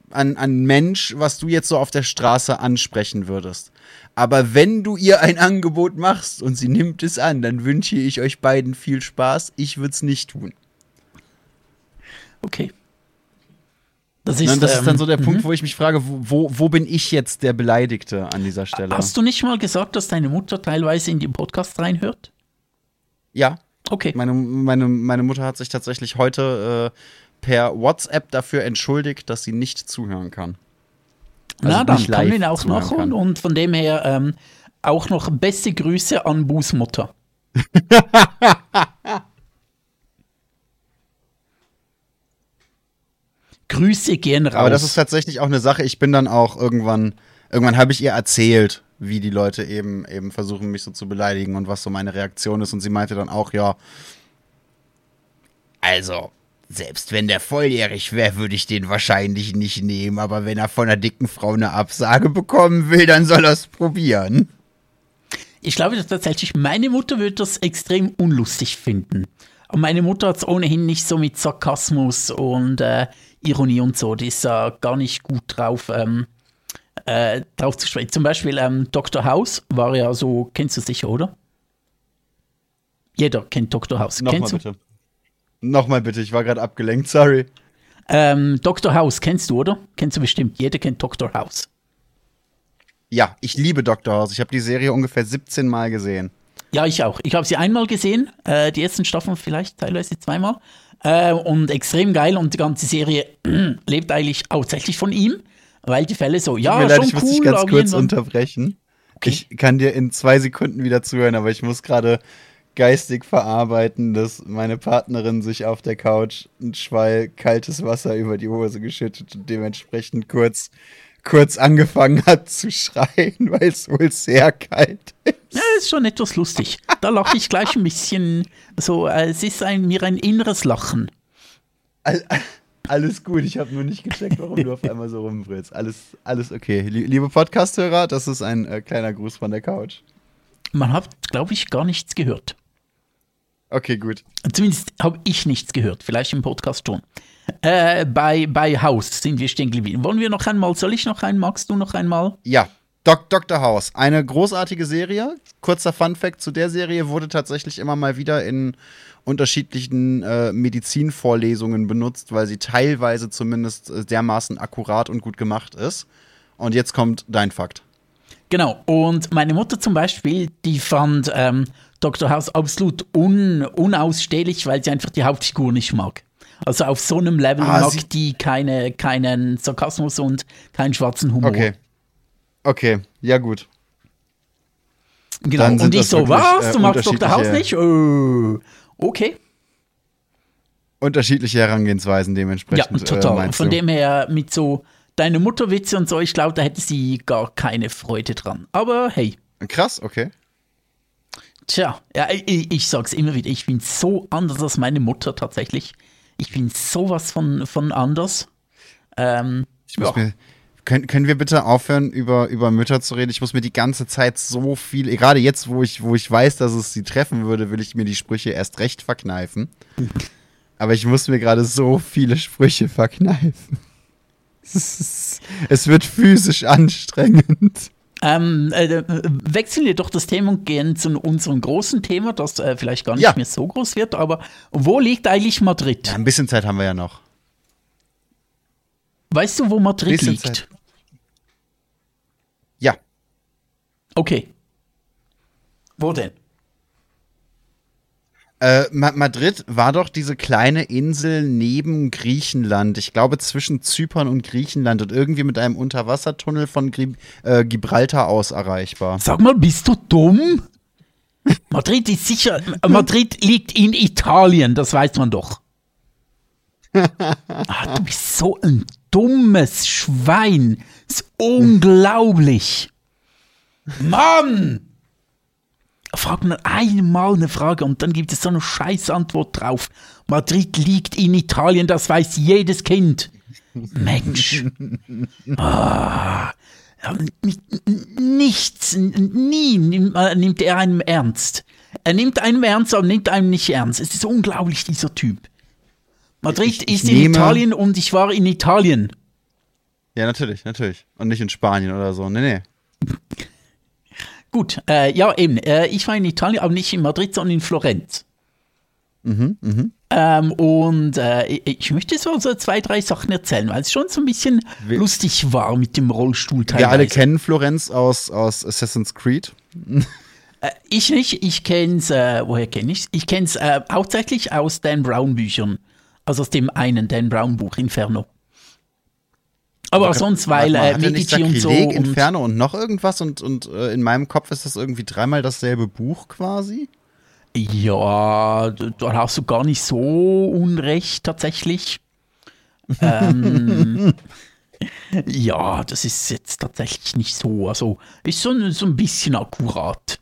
an, an Mensch, was du jetzt so auf der Straße ansprechen würdest. Aber wenn du ihr ein Angebot machst und sie nimmt es an, dann wünsche ich euch beiden viel Spaß. Ich würde es nicht tun. Okay. Das Und ist, das ist dann ähm, so der mhm. Punkt, wo ich mich frage, wo, wo, wo bin ich jetzt der Beleidigte an dieser Stelle? Hast du nicht mal gesagt, dass deine Mutter teilweise in den Podcast reinhört? ja, Okay. meine, meine, meine Mutter hat sich tatsächlich heute äh, per WhatsApp dafür entschuldigt, dass sie nicht zuhören kann. Also Na, dann kann man auch noch kann. und von dem her ähm, auch noch beste Grüße an Bußmutter. (laughs) Grüße gehen raus. Aber das ist tatsächlich auch eine Sache. Ich bin dann auch irgendwann, irgendwann habe ich ihr erzählt, wie die Leute eben, eben versuchen, mich so zu beleidigen und was so meine Reaktion ist. Und sie meinte dann auch, ja, also, selbst wenn der volljährig wäre, würde ich den wahrscheinlich nicht nehmen. Aber wenn er von einer dicken Frau eine Absage bekommen will, dann soll er es probieren. Ich glaube dass tatsächlich, meine Mutter würde das extrem unlustig finden. Und meine Mutter hat es ohnehin nicht so mit Sarkasmus und äh, Ironie und so. Die ist äh, gar nicht gut drauf, ähm, äh, drauf zu sprechen. Zum Beispiel ähm, Dr. House war ja so, kennst du sicher, oder? Jeder kennt Dr. House. Nochmal kennst du? bitte. Nochmal bitte, ich war gerade abgelenkt, sorry. Ähm, Dr. House kennst du, oder? Kennst du bestimmt. Jeder kennt Dr. House. Ja, ich liebe Dr. House. Ich habe die Serie ungefähr 17 Mal gesehen. Ja, ich auch. Ich habe sie einmal gesehen, äh, die ersten Staffeln vielleicht teilweise zweimal. Äh, und extrem geil und die ganze Serie (clears throat) lebt eigentlich hauptsächlich von ihm, weil die Fälle so, ja, Tut mir leid, schon ich muss cool, dich ganz kurz unterbrechen. Ich kann dir in zwei Sekunden wieder zuhören, aber ich muss gerade geistig verarbeiten, dass meine Partnerin sich auf der Couch ein Schwall kaltes Wasser über die Hose geschüttet und dementsprechend kurz, kurz angefangen hat zu schreien, (laughs) weil es wohl sehr kalt ist. Ja, ist schon etwas lustig. Da lache ich gleich ein bisschen so, äh, es ist ein, mir ein inneres Lachen. All, alles gut, ich habe nur nicht gecheckt, warum du auf (laughs) einmal so rumbrüllst. Alles, alles okay. Lie- Liebe Podcast-Hörer, das ist ein äh, kleiner Gruß von der Couch. Man hat, glaube ich, gar nichts gehört. Okay, gut. Zumindest habe ich nichts gehört. Vielleicht im Podcast schon. Äh, bei, bei House sind wir stehen geblieben. Wollen wir noch einmal, soll ich noch einen, magst du noch einmal? Ja, Doc, Dr. House, eine großartige Serie. Kurzer Fun Fact zu der Serie wurde tatsächlich immer mal wieder in unterschiedlichen äh, Medizinvorlesungen benutzt, weil sie teilweise zumindest äh, dermaßen akkurat und gut gemacht ist. Und jetzt kommt dein Fakt. Genau, und meine Mutter zum Beispiel, die fand ähm, Dr. House absolut un unausstehlich, weil sie einfach die Hauptfigur nicht mag. Also auf so einem Level Ah, mag die keine, keinen Sarkasmus und keinen schwarzen Humor. Okay. Okay, ja gut. Genau. Und ich so, was? äh, Du magst Dr. House nicht? Äh, okay. Unterschiedliche Herangehensweisen Ja, dementsprechend. Äh, total. meinst Von dem her mit so deine Mutterwitze und so, ich glaube, da hätte sie gar keine Freude dran. Aber hey, Krass, okay. Tja, ja, ich, ich sag's immer wieder, ich bin so anders als meine Mutter tatsächlich. Ich bin sowas von, von anders. Ähm, Ich muss ja. mir, können, können wir bitte aufhören, über, über Mütter zu reden? Ich muss mir die ganze Zeit so viel, gerade jetzt, wo ich, wo ich weiß, dass es sie treffen würde, will ich mir die Sprüche erst recht verkneifen. (laughs) Aber ich muss mir gerade so viele Sprüche verkneifen. (laughs) Es, ist, es wird physisch anstrengend. Ähm, äh, wechseln wir doch das Thema und gehen zu unserem großen Thema, das äh, vielleicht gar nicht Ja. mehr so groß wird, aber wo liegt eigentlich Madrid? Ja, ein bisschen Zeit haben wir ja noch. Weißt du, wo Madrid liegt? Zeit. Ja, Okay. Wo denn? Äh, Ma Madrid war doch diese kleine Insel neben Griechenland. Ich glaube zwischen Zypern und Griechenland und irgendwie mit einem Unterwassertunnel von Gri äh, Gibraltar aus erreichbar. Sag mal, bist du dumm? Madrid ist sicher. Madrid liegt in Italien, das weiß man doch. Ah, du bist so ein dummes Schwein. Das ist unglaublich. Mann! Frag man einmal eine Frage und dann gibt es so eine scheiß Antwort drauf. Madrid liegt in Italien, das weiß jedes Kind. Mensch. (laughs) Ah, nichts, nie nimmt, er einem ernst. Er nimmt einem ernst, aber nimmt einem nicht ernst. Es ist unglaublich, dieser Typ. Madrid Ich- ich ist in Italien und ich war in Italien. Ja, natürlich, natürlich. Und nicht in Spanien oder so. Nee, nee. (laughs) Gut, äh, ja, eben. Äh, ich war in Italien, aber nicht in Madrid, sondern in Florenz. Ähm, und äh, ich- ich möchte so, so zwei, drei Sachen erzählen, weil es schon so ein bisschen Wir- lustig war mit dem Rollstuhl Wir alle teilweise. kennen Florenz aus, aus Assassin's Creed. (laughs) Äh, ich nicht, ich kenn's, äh, woher kenne ich's? Ich kenn's äh, hauptsächlich aus Dan Brown Büchern. Also aus dem einen Dan Brown Buch, Inferno. Aber auch sonst, weil äh, Medici und so. Und, Inferno und noch irgendwas und, und äh, in meinem Kopf ist das irgendwie dreimal dasselbe Buch quasi. ja, da da hast du gar nicht so unrecht tatsächlich. (laughs) ähm, ja, das ist jetzt tatsächlich nicht so. Also ist so, ein- so ein bisschen akkurat.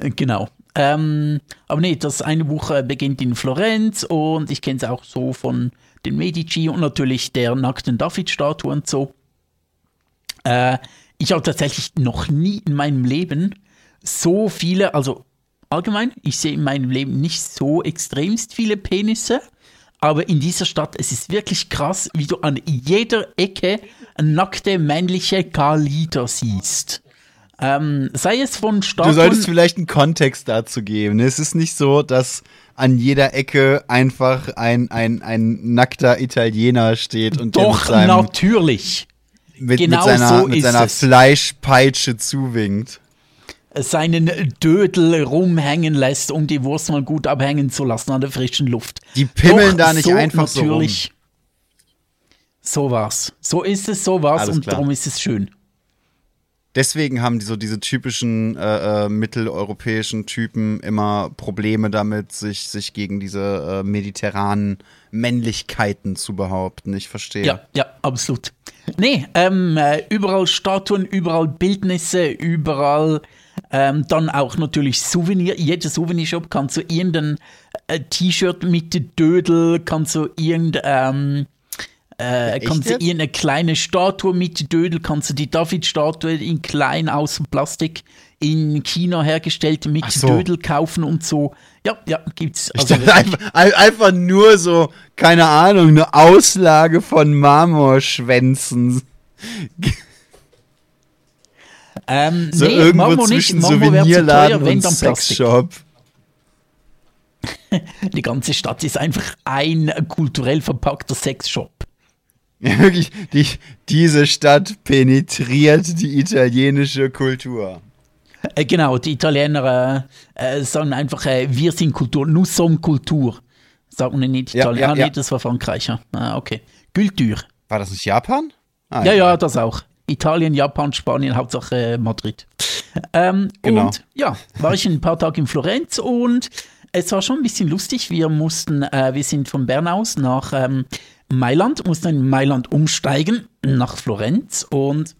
Äh, Genau. Ähm, aber nee, das eine Buch äh, beginnt in Florenz und ich kenne es auch so von den Medici und natürlich der nackten David-Statue und so. Äh, ich habe tatsächlich noch nie in meinem Leben so viele, also allgemein, ich sehe in meinem Leben nicht so extremst viele Penisse, aber in dieser Stadt, es ist wirklich krass, wie du an jeder Ecke nackte männliche Kalider siehst. Ähm, sei es von Du Statuen. solltest vielleicht einen Kontext dazu geben. Es ist nicht so, dass an jeder Ecke einfach ein, ein, ein nackter Italiener steht und Doch, seinem, natürlich. mit, genau mit seiner, so mit ist seiner es. Fleischpeitsche zuwinkt. Seinen Dödel rumhängen lässt, um die Wurst mal gut abhängen zu lassen an der frischen Luft. Die pimmeln Doch, da nicht einfach so rum. natürlich. So war's. So ist es, so war's Alles und klar. darum ist es schön. Deswegen haben die so diese typischen äh, äh, mitteleuropäischen Typen immer Probleme damit, sich, sich gegen diese äh, mediterranen Männlichkeiten zu behaupten. Ich verstehe. Ja, ja, absolut. Nee, ähm, äh, überall Statuen, überall Bildnisse, überall ähm, dann auch natürlich Souvenir. Jeder Souvenirshop kann so irgendein äh, T-Shirt mit Dödel, kann so irgendein, Äh, kannst du ihr eine kleine Statue mit Dödel, kannst du die David-Statue in klein aus Plastik in China hergestellt mit so. Dödel kaufen und so. Ja, ja, gibt's. Also einfach, ein- einfach nur so, keine Ahnung, eine Auslage von Marmorschwänzen. ähm, So nee, irgendwo Marmor nicht. zwischen Marmor wäre zu Souvenirladen teuer, wenn und. Sexshop. (laughs) Die ganze Stadt ist einfach ein kulturell verpackter Sexshop. Ja, (laughs) wirklich, die, diese Stadt penetriert die italienische Kultur. Äh, genau, die Italiener äh, äh, sagen einfach, äh, wir sind Kultur, nous sommes Kultur. Sagen die nicht Ja, Italiener. ja, ah, nee, ja. das war Frankreich. Ja. Ah, okay. Kultur. War das nicht Japan? Ah, Ja, ja, das auch. Italien, Japan, Spanien, Hauptsache äh, Madrid. Ähm, Genau. Und ja, war ich ein paar Tage in Florenz und es war schon ein bisschen lustig. Wir mussten, äh, wir sind von Bern aus nach ähm, Mailand, mussten in Mailand umsteigen nach Florenz und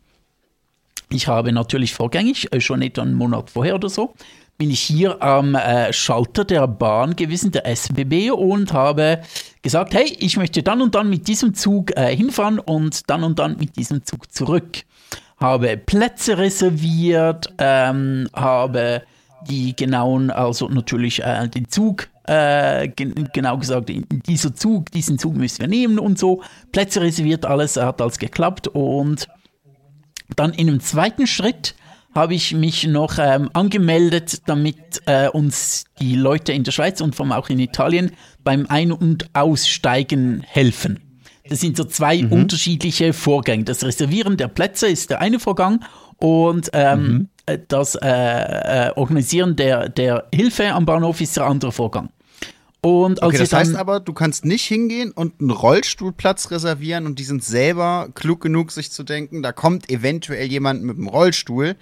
ich habe natürlich vorgängig, äh, schon etwa einen Monat vorher oder so, bin ich hier am äh, Schalter der Bahn gewesen, der SBB, und habe gesagt, hey, ich möchte dann und dann mit diesem Zug äh, hinfahren und dann und dann mit diesem Zug zurück. Habe Plätze reserviert, ähm, habe die genauen, also natürlich äh, den Zug, äh, gen genau gesagt, dieser Zug, diesen Zug müssen wir nehmen und so. Plätze reserviert, alles hat alles geklappt und dann in einem zweiten Schritt habe ich mich noch ähm, angemeldet, damit äh, uns die Leute in der Schweiz und vor allem auch in Italien beim Ein- und Aussteigen helfen. Das sind so zwei unterschiedliche Vorgänge. Das Reservieren der Plätze ist der eine Vorgang und ähm, äh, das äh, äh, Organisieren der, der Hilfe am Bahnhof ist der andere Vorgang. Und Okay, das heißt aber, du kannst nicht hingehen und einen Rollstuhlplatz reservieren und die sind selber klug genug, sich zu denken, da kommt eventuell jemand mit einem Rollstuhl,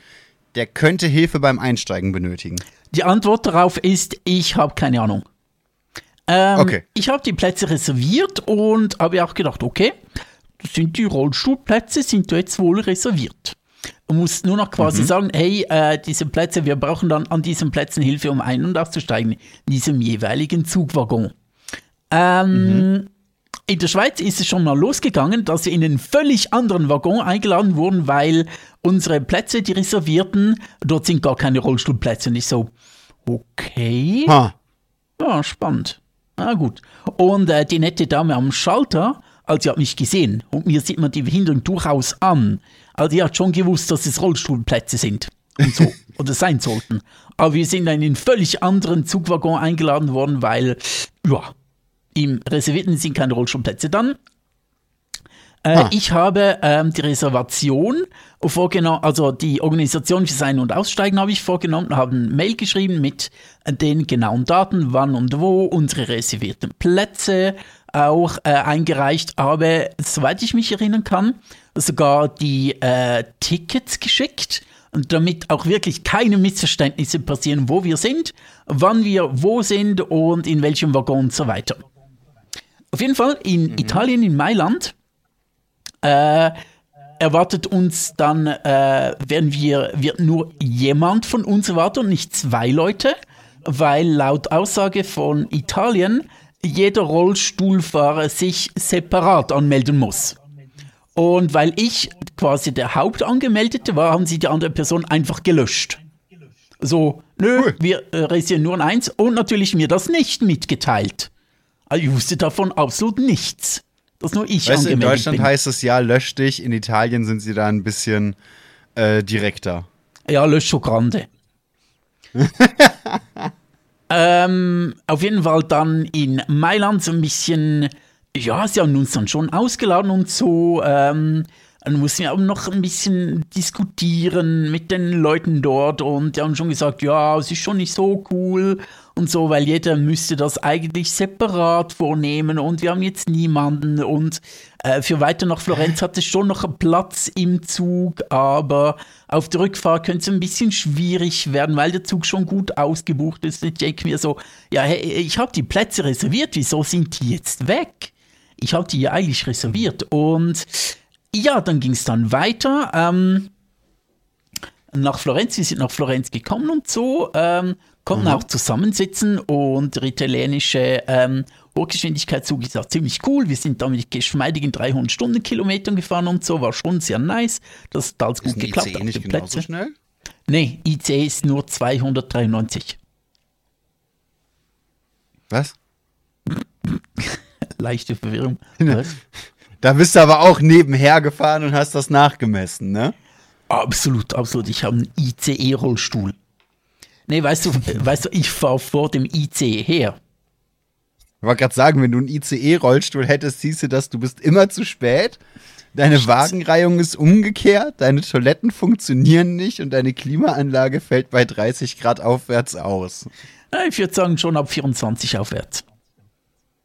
der könnte Hilfe beim Einsteigen benötigen. Die Antwort darauf ist, ich habe keine Ahnung. Ähm, Okay. Ich habe die Plätze reserviert und habe auch gedacht, okay, sind die Rollstuhlplätze, sind jetzt wohl reserviert. Man muss nur noch quasi Mhm. sagen, hey, äh, diese Plätze, wir brauchen dann an diesen Plätzen Hilfe, um ein- und auszusteigen, in diesem jeweiligen Zugwaggon. Ähm, Mhm. In der Schweiz ist es schon mal losgegangen, dass wir in einen völlig anderen Waggon eingeladen wurden, weil unsere Plätze, die reservierten, dort sind gar keine Rollstuhlplätze. Und ich so, okay. Ha. Ja, spannend. Na gut. Und äh, die nette Dame am Schalter, also sie hat mich gesehen und mir sieht man die Behinderung durchaus an. Also die hat schon gewusst, dass es Rollstuhlplätze sind und so (laughs) oder sein sollten. Aber wir sind in einen völlig anderen Zugwaggon eingeladen worden, weil ja im reservierten sind keine Rollstuhlplätze. Dann äh, Ah. Ich habe ähm, die Reservation vorgenommen, also die Organisation für Sein- und Aussteigen habe ich vorgenommen, habe ein Mail geschrieben mit den genauen Daten, wann und wo, unsere reservierten Plätze auch äh, eingereicht, habe, soweit ich mich erinnern kann, sogar die äh, Tickets geschickt. Damit auch wirklich keine Missverständnisse passieren, wo wir sind, wann wir wo sind und in welchem Waggon und so weiter. Auf jeden Fall in Italien, in Mailand, äh, erwartet uns dann, äh, werden wir, wird nur jemand von uns erwartet und nicht zwei Leute, weil laut Aussage von Italien jeder Rollstuhlfahrer sich separat anmelden muss. Und weil ich quasi der Hauptangemeldete war, haben sie die andere Person einfach gelöscht. So, nö, Cool. wir äh, reservieren nur ein Eins und natürlich mir das nicht mitgeteilt. Also ich wusste davon absolut nichts. Dass nur ich Weißt du, in angemeldet Deutschland bin. heißt es ja, lösch dich. In Italien sind sie da ein bisschen äh, direkter. Ja, Löscho Grande. (laughs) ähm, auf jeden Fall dann in Mailand so ein bisschen, ja, sie haben uns dann schon ausgeladen und so. Ähm, dann mussten wir auch noch ein bisschen diskutieren mit den Leuten dort und die haben schon gesagt, ja, es ist schon nicht so cool und so, weil jeder müsste das eigentlich separat vornehmen und wir haben jetzt niemanden und äh, für weiter nach Florenz hat es schon noch einen Platz im Zug, aber auf der Rückfahrt könnte es ein bisschen schwierig werden, weil der Zug schon gut ausgebucht ist. Ich denke mir so, ja, hey, ich habe die Plätze reserviert, wieso sind die jetzt weg? Ich habe die ja eigentlich reserviert und ja, dann ging es dann weiter. Ähm, nach Florenz, wir sind nach Florenz gekommen und so, ähm, konnten auch zusammensitzen und der italienische ähm, Hochgeschwindigkeitszug ist auch ziemlich cool. Wir sind damit geschmeidigen 300 Stundenkilometern gefahren und so, war schon sehr nice. Das hat alles gut Ist ein geklappt. ICE nicht Plätzen. schnell? Nee, ICE ist nur 293. Was? (laughs) Leichte Verwirrung. (laughs) Was? Da bist du aber auch nebenher gefahren und hast das nachgemessen, ne? Absolut, absolut. Ich habe einen ICE-Rollstuhl. Nee, weißt du, weißt du, ich fahre vor dem ICE her. Ich wollte gerade sagen, wenn du einen ICE-Rollstuhl hättest, siehst du, dass du bist immer zu spät. Deine Wagenreihung ist umgekehrt, deine Toiletten funktionieren nicht und deine Klimaanlage fällt bei 30 Grad aufwärts aus. Ich würde sagen, schon ab 24 aufwärts.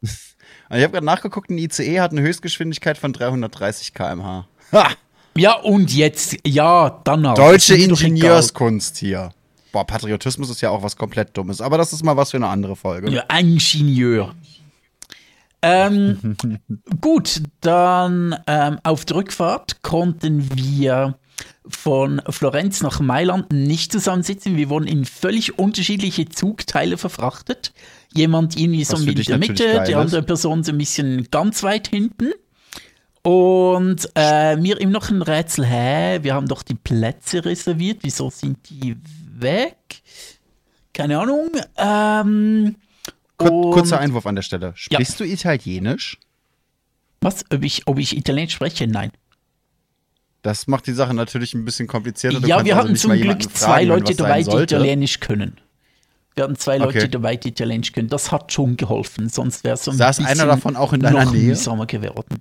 Und (laughs) ich habe gerade nachgeguckt, ein ICE hat eine Höchstgeschwindigkeit von 330 km/h. Ha! Ja, und jetzt, ja. Deutsche mir doch egal. Ingenieurskunst hier. Boah, Patriotismus ist ja auch was komplett Dummes, aber das ist mal was für eine andere Folge. Ja, Ingenieur. Ähm, (laughs) gut, dann ähm, auf der Rückfahrt konnten wir von Florenz nach Mailand nicht zusammensitzen. Wir wurden in völlig unterschiedliche Zugteile verfrachtet. Jemand irgendwie so in der Mitte, die andere Person so ein bisschen ganz weit hinten. Und äh, mir eben noch ein Rätsel, hä, wir haben doch die Plätze reserviert, wieso sind die weg? Keine Ahnung. Ähm, Kur kurzer Einwurf an der Stelle. Sprichst du Italienisch? Was? Ob ich, ob ich Italienisch spreche? Nein. Das macht die Sache natürlich ein bisschen komplizierter. Du ja, wir also hatten zum Glück zwei fragen, wenn Leute dabei, die. Italienisch können. Wir hatten zwei Leute Okay. dabei, die Italienisch können. Das hat schon geholfen, sonst wäre es so ein Saß bisschen einer davon auch in deiner noch Nähe? geworden.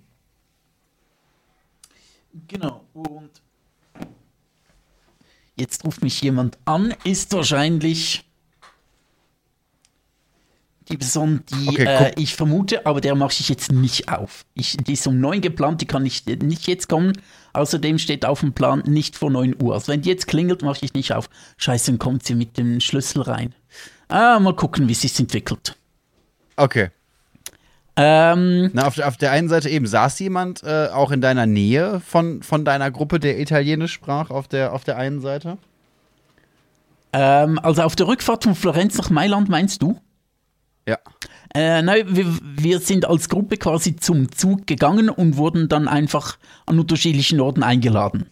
Genau, jetzt ruft mich jemand an, ist wahrscheinlich die Person, die Okay, äh, ich vermute, aber der mache ich jetzt nicht auf. Ich, die ist um 9 geplant, die kann ich nicht jetzt kommen. Außerdem steht auf dem Plan nicht vor 9 Uhr. Also wenn die jetzt klingelt, mache ich nicht auf. Scheiße, dann kommt sie mit dem Schlüssel rein. Ah, mal gucken, wie sich entwickelt. Okay. Ähm, Na, auf, der- auf der einen Seite eben, saß jemand äh, auch in deiner Nähe von, von deiner Gruppe, der Italienisch sprach, auf der, auf der einen Seite? ähm, also auf der Rückfahrt von Florenz nach Mailand meinst du? Ja. Äh, nein, wir, wir sind als Gruppe quasi zum Zug gegangen und wurden dann einfach an unterschiedlichen Orten eingeladen.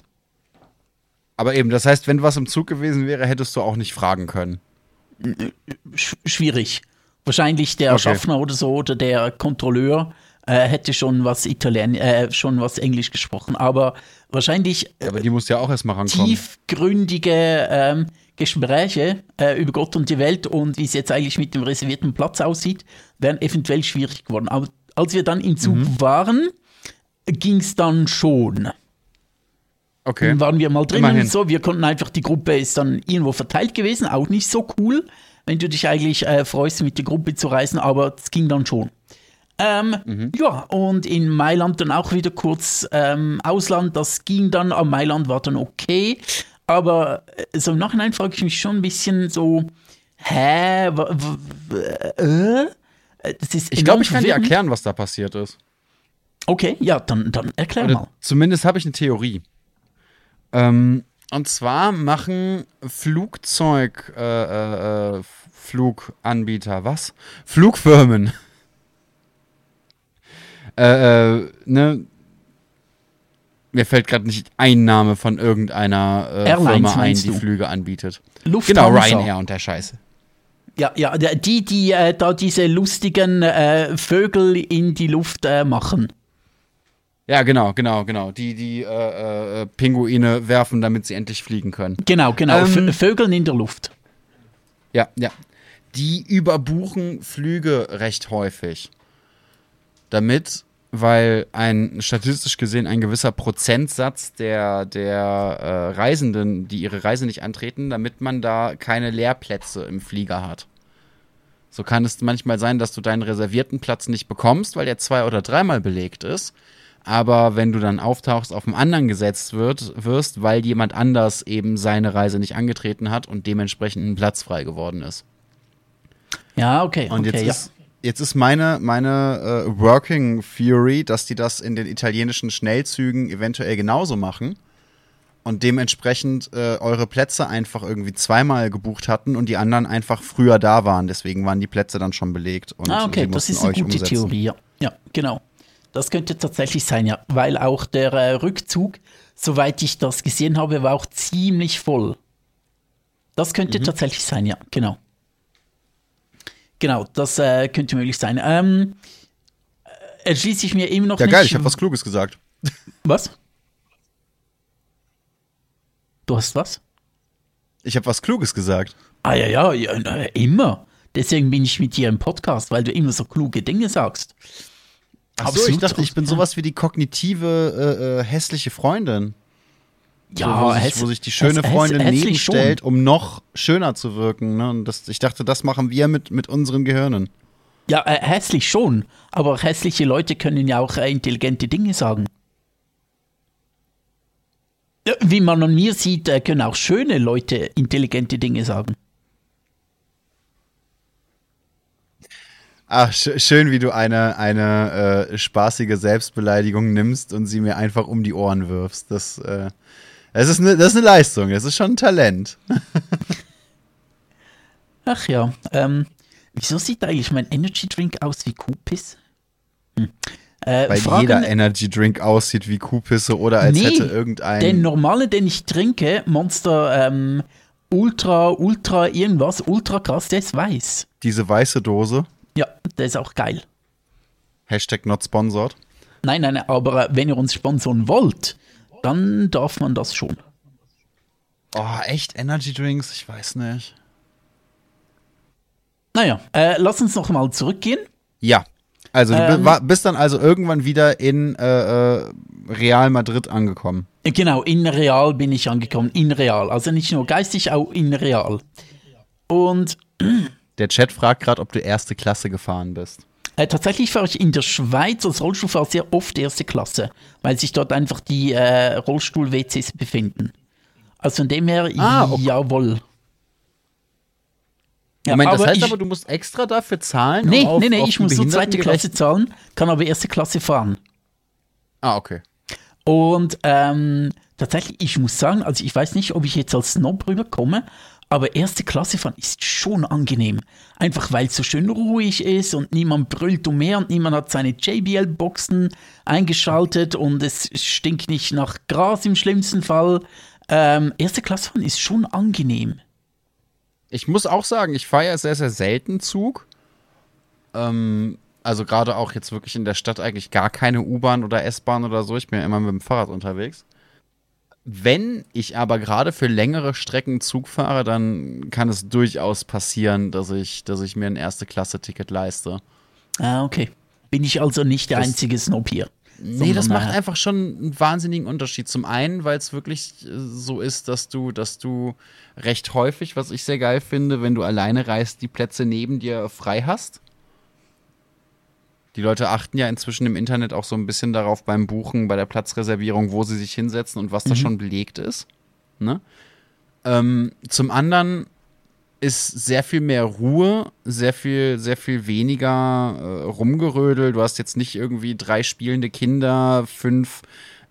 Aber eben, das heißt, wenn was im Zug gewesen wäre, hättest du auch nicht fragen können. Sch schwierig. Wahrscheinlich der Okay. Schaffner oder so oder der Kontrolleur äh, hätte schon was Italien, äh, schon was Englisch gesprochen, aber wahrscheinlich äh, Aber die muss ja auch erstmal rankommen. tiefgründige ähm, Gespräche äh, über Gott und die Welt und wie es jetzt eigentlich mit dem reservierten Platz aussieht, wären eventuell schwierig geworden. Aber als wir dann im Zug Mhm. waren, ging es dann schon. Okay. Dann waren wir mal drinnen Immerhin. und so. Wir konnten einfach, die Gruppe ist dann irgendwo verteilt gewesen, auch nicht so cool, wenn du dich eigentlich äh, freust, mit der Gruppe zu reisen, aber es ging dann schon. Ähm, Mhm. Ja, und in Mailand dann auch wieder kurz ähm, Ausland, das ging dann, aber Mailand war dann okay. Aber äh, so im Nachhinein frage ich mich schon ein bisschen so, hä, äh? Äh, Das ist Ich glaube, ich kann dir erklären, was da passiert ist. Okay, ja, dann, dann erklär Oder mal. zumindest habe ich eine Theorie. Ähm, und zwar machen Flugzeug, äh, äh, äh, Fluganbieter, was? Flugfirmen. (laughs) äh, äh, ne? Mir fällt gerade nicht ein Name von irgendeiner äh, Firma ein, die du? Flüge anbietet. Lufthansa. Genau, Ryanair und der Scheiße. Ja, ja, die, die äh, da diese lustigen äh, Vögel in die Luft äh, machen. Ja, genau, genau, genau. Die, die äh, äh, Pinguine werfen, damit sie endlich fliegen können. Genau, genau. Ähm, Vö- Vögeln in der Luft. Ja, ja. Die überbuchen Flüge recht häufig. Damit, weil ein statistisch gesehen ein gewisser Prozentsatz der, der äh, Reisenden, die ihre Reise nicht antreten, damit man da keine Leerplätze im Flieger hat. So kann es manchmal sein, dass du deinen reservierten Platz nicht bekommst, weil der zwei- oder dreimal belegt ist. Aber wenn du dann auftauchst, auf einen anderen gesetzt wird, wirst, weil jemand anders eben seine Reise nicht angetreten hat und dementsprechend ein Platz frei geworden ist. Ja, okay. Und okay, jetzt, ja. ist, jetzt ist meine, meine äh, Working Theory, dass die das in den italienischen Schnellzügen eventuell genauso machen. und dementsprechend äh, eure Plätze einfach irgendwie zweimal gebucht hatten und die anderen einfach früher da waren. Deswegen waren die Plätze dann schon belegt. Und ah, okay, das ist eine gute umsetzen. Theorie. Ja. ja, genau. Das könnte tatsächlich sein, ja. Weil auch der äh, Rückzug, soweit ich das gesehen habe, war auch ziemlich voll. Das Mhm. könnte tatsächlich sein, ja, genau. Genau, das äh, könnte möglich sein. Ähm, äh, erschließe ich mir immer noch Ja, nicht. geil, ich habe was Kluges gesagt. (laughs) Was? Du hast was? Ich habe was Kluges gesagt. Ah ja, ja, ja immer. Deswegen bin ich mit dir im Podcast, weil du immer so kluge Dinge sagst. Ach so, ich dachte, ich bin sowas wie die kognitive äh, äh, hässliche Freundin. Ja, so, wo, sich, wo sich die schöne Freundin nebenstellt, um noch schöner zu wirken. Ne? Und das, ich dachte, das machen wir mit, mit unseren Gehirnen. Ja, äh, hässlich schon. Aber hässliche Leute können ja auch äh, intelligente Dinge sagen. Ja, Wie man an mir sieht, äh, können auch schöne Leute intelligente Dinge sagen. Ach, sch schön, wie du eine, eine äh, spaßige Selbstbeleidigung nimmst und sie mir einfach um die Ohren wirfst. Das, äh, das, ist, eine, das ist eine Leistung, das ist schon ein Talent. (laughs) Ach ja, ähm, wieso sieht eigentlich mein Energy Drink aus wie Kuhpiss? Hm. Äh, Weil Fragen- jeder Energy Drink aussieht wie Kuhpisse oder als Nee, hätte irgendein. Den normale, den ich trinke, Monster ähm, Ultra, Ultra, irgendwas, Ultra krass, der ist weiß. diese weiße Dose. Ja, der ist auch geil. Hashtag not sponsored. Nein, nein, aber äh, wenn ihr uns sponsoren wollt, dann darf man das schon. Oh, echt Energy Drinks? Ich weiß nicht. Naja, äh, lass uns noch mal zurückgehen. Ja. Also du Ähm. bist dann also irgendwann wieder in äh, äh, Real Madrid angekommen. Äh, Genau, in Real bin ich angekommen. In Real. Also nicht nur geistig, auch in Real. Und Der Chat fragt gerade, ob du erste Klasse gefahren bist. Äh, tatsächlich fahre ich in der Schweiz als Rollstuhlfahrer sehr oft erste Klasse, weil sich dort einfach die äh, Rollstuhl-WCs befinden. Also von dem her, Ah, okay. jawohl. Ja, Moment, das heißt ich, aber, du musst extra dafür zahlen? Nee, um auf, nee, nee, ich muss nur zweite Klasse zahlen, kann aber erste Klasse fahren. Ah, okay. Und ähm, tatsächlich, ich muss sagen, also ich weiß nicht, ob ich jetzt als Snob rüberkomme, aber erste Klasse fahren ist schon angenehm. Einfach weil es so schön ruhig ist und niemand brüllt umher und niemand hat seine JBL-Boxen eingeschaltet und es stinkt nicht nach Gras im schlimmsten Fall. Ähm, erste Klasse fahren ist schon angenehm. Ich muss auch sagen, ich fahre ja sehr, sehr selten Zug. Ähm, also gerade auch jetzt wirklich in der Stadt eigentlich gar keine U-Bahn oder S-Bahn oder so. Ich bin ja immer mit dem Fahrrad unterwegs. Wenn ich aber gerade für längere Strecken Zug fahre, dann kann es durchaus passieren, dass ich, dass ich mir ein Erste-Klasse-Ticket leiste. Ah, okay. Bin ich also nicht der Das- einzige Snob hier. Nee, das macht einfach schon einen wahnsinnigen Unterschied. Zum einen, weil es wirklich äh, so ist, dass du, dass du recht häufig, was ich sehr geil finde, wenn du alleine reist, die Plätze neben dir frei hast. Die Leute achten ja inzwischen im Internet auch so ein bisschen darauf beim Buchen, bei der Platzreservierung, wo sie sich hinsetzen und was da schon belegt ist. Ne? Ähm, zum anderen ist sehr viel mehr Ruhe, sehr viel, sehr viel weniger äh, Rumgerödel. Du hast jetzt nicht irgendwie drei spielende Kinder, fünf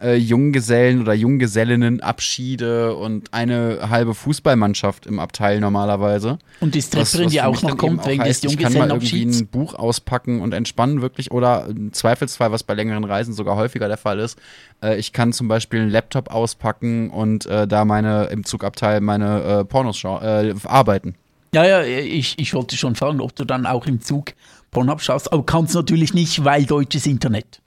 äh, Junggesellen oder Junggesellinnen Abschiede und eine halbe Fußballmannschaft im Abteil normalerweise. Und die Stripperin, die auch noch kommt eben wegen des heißt, Ich kann mal irgendwie Junggesellenabschieds. ein Buch auspacken und entspannen wirklich oder im Zweifelsfall, was bei längeren Reisen sogar häufiger der Fall ist, äh, ich kann zum Beispiel einen Laptop auspacken und äh, da meine im Zugabteil meine äh, Pornos äh, arbeiten. Ja, ja, ich, ich wollte schon fragen, ob du dann auch im Zug Pornhub schaust, aber kannst natürlich nicht, weil deutsches Internet.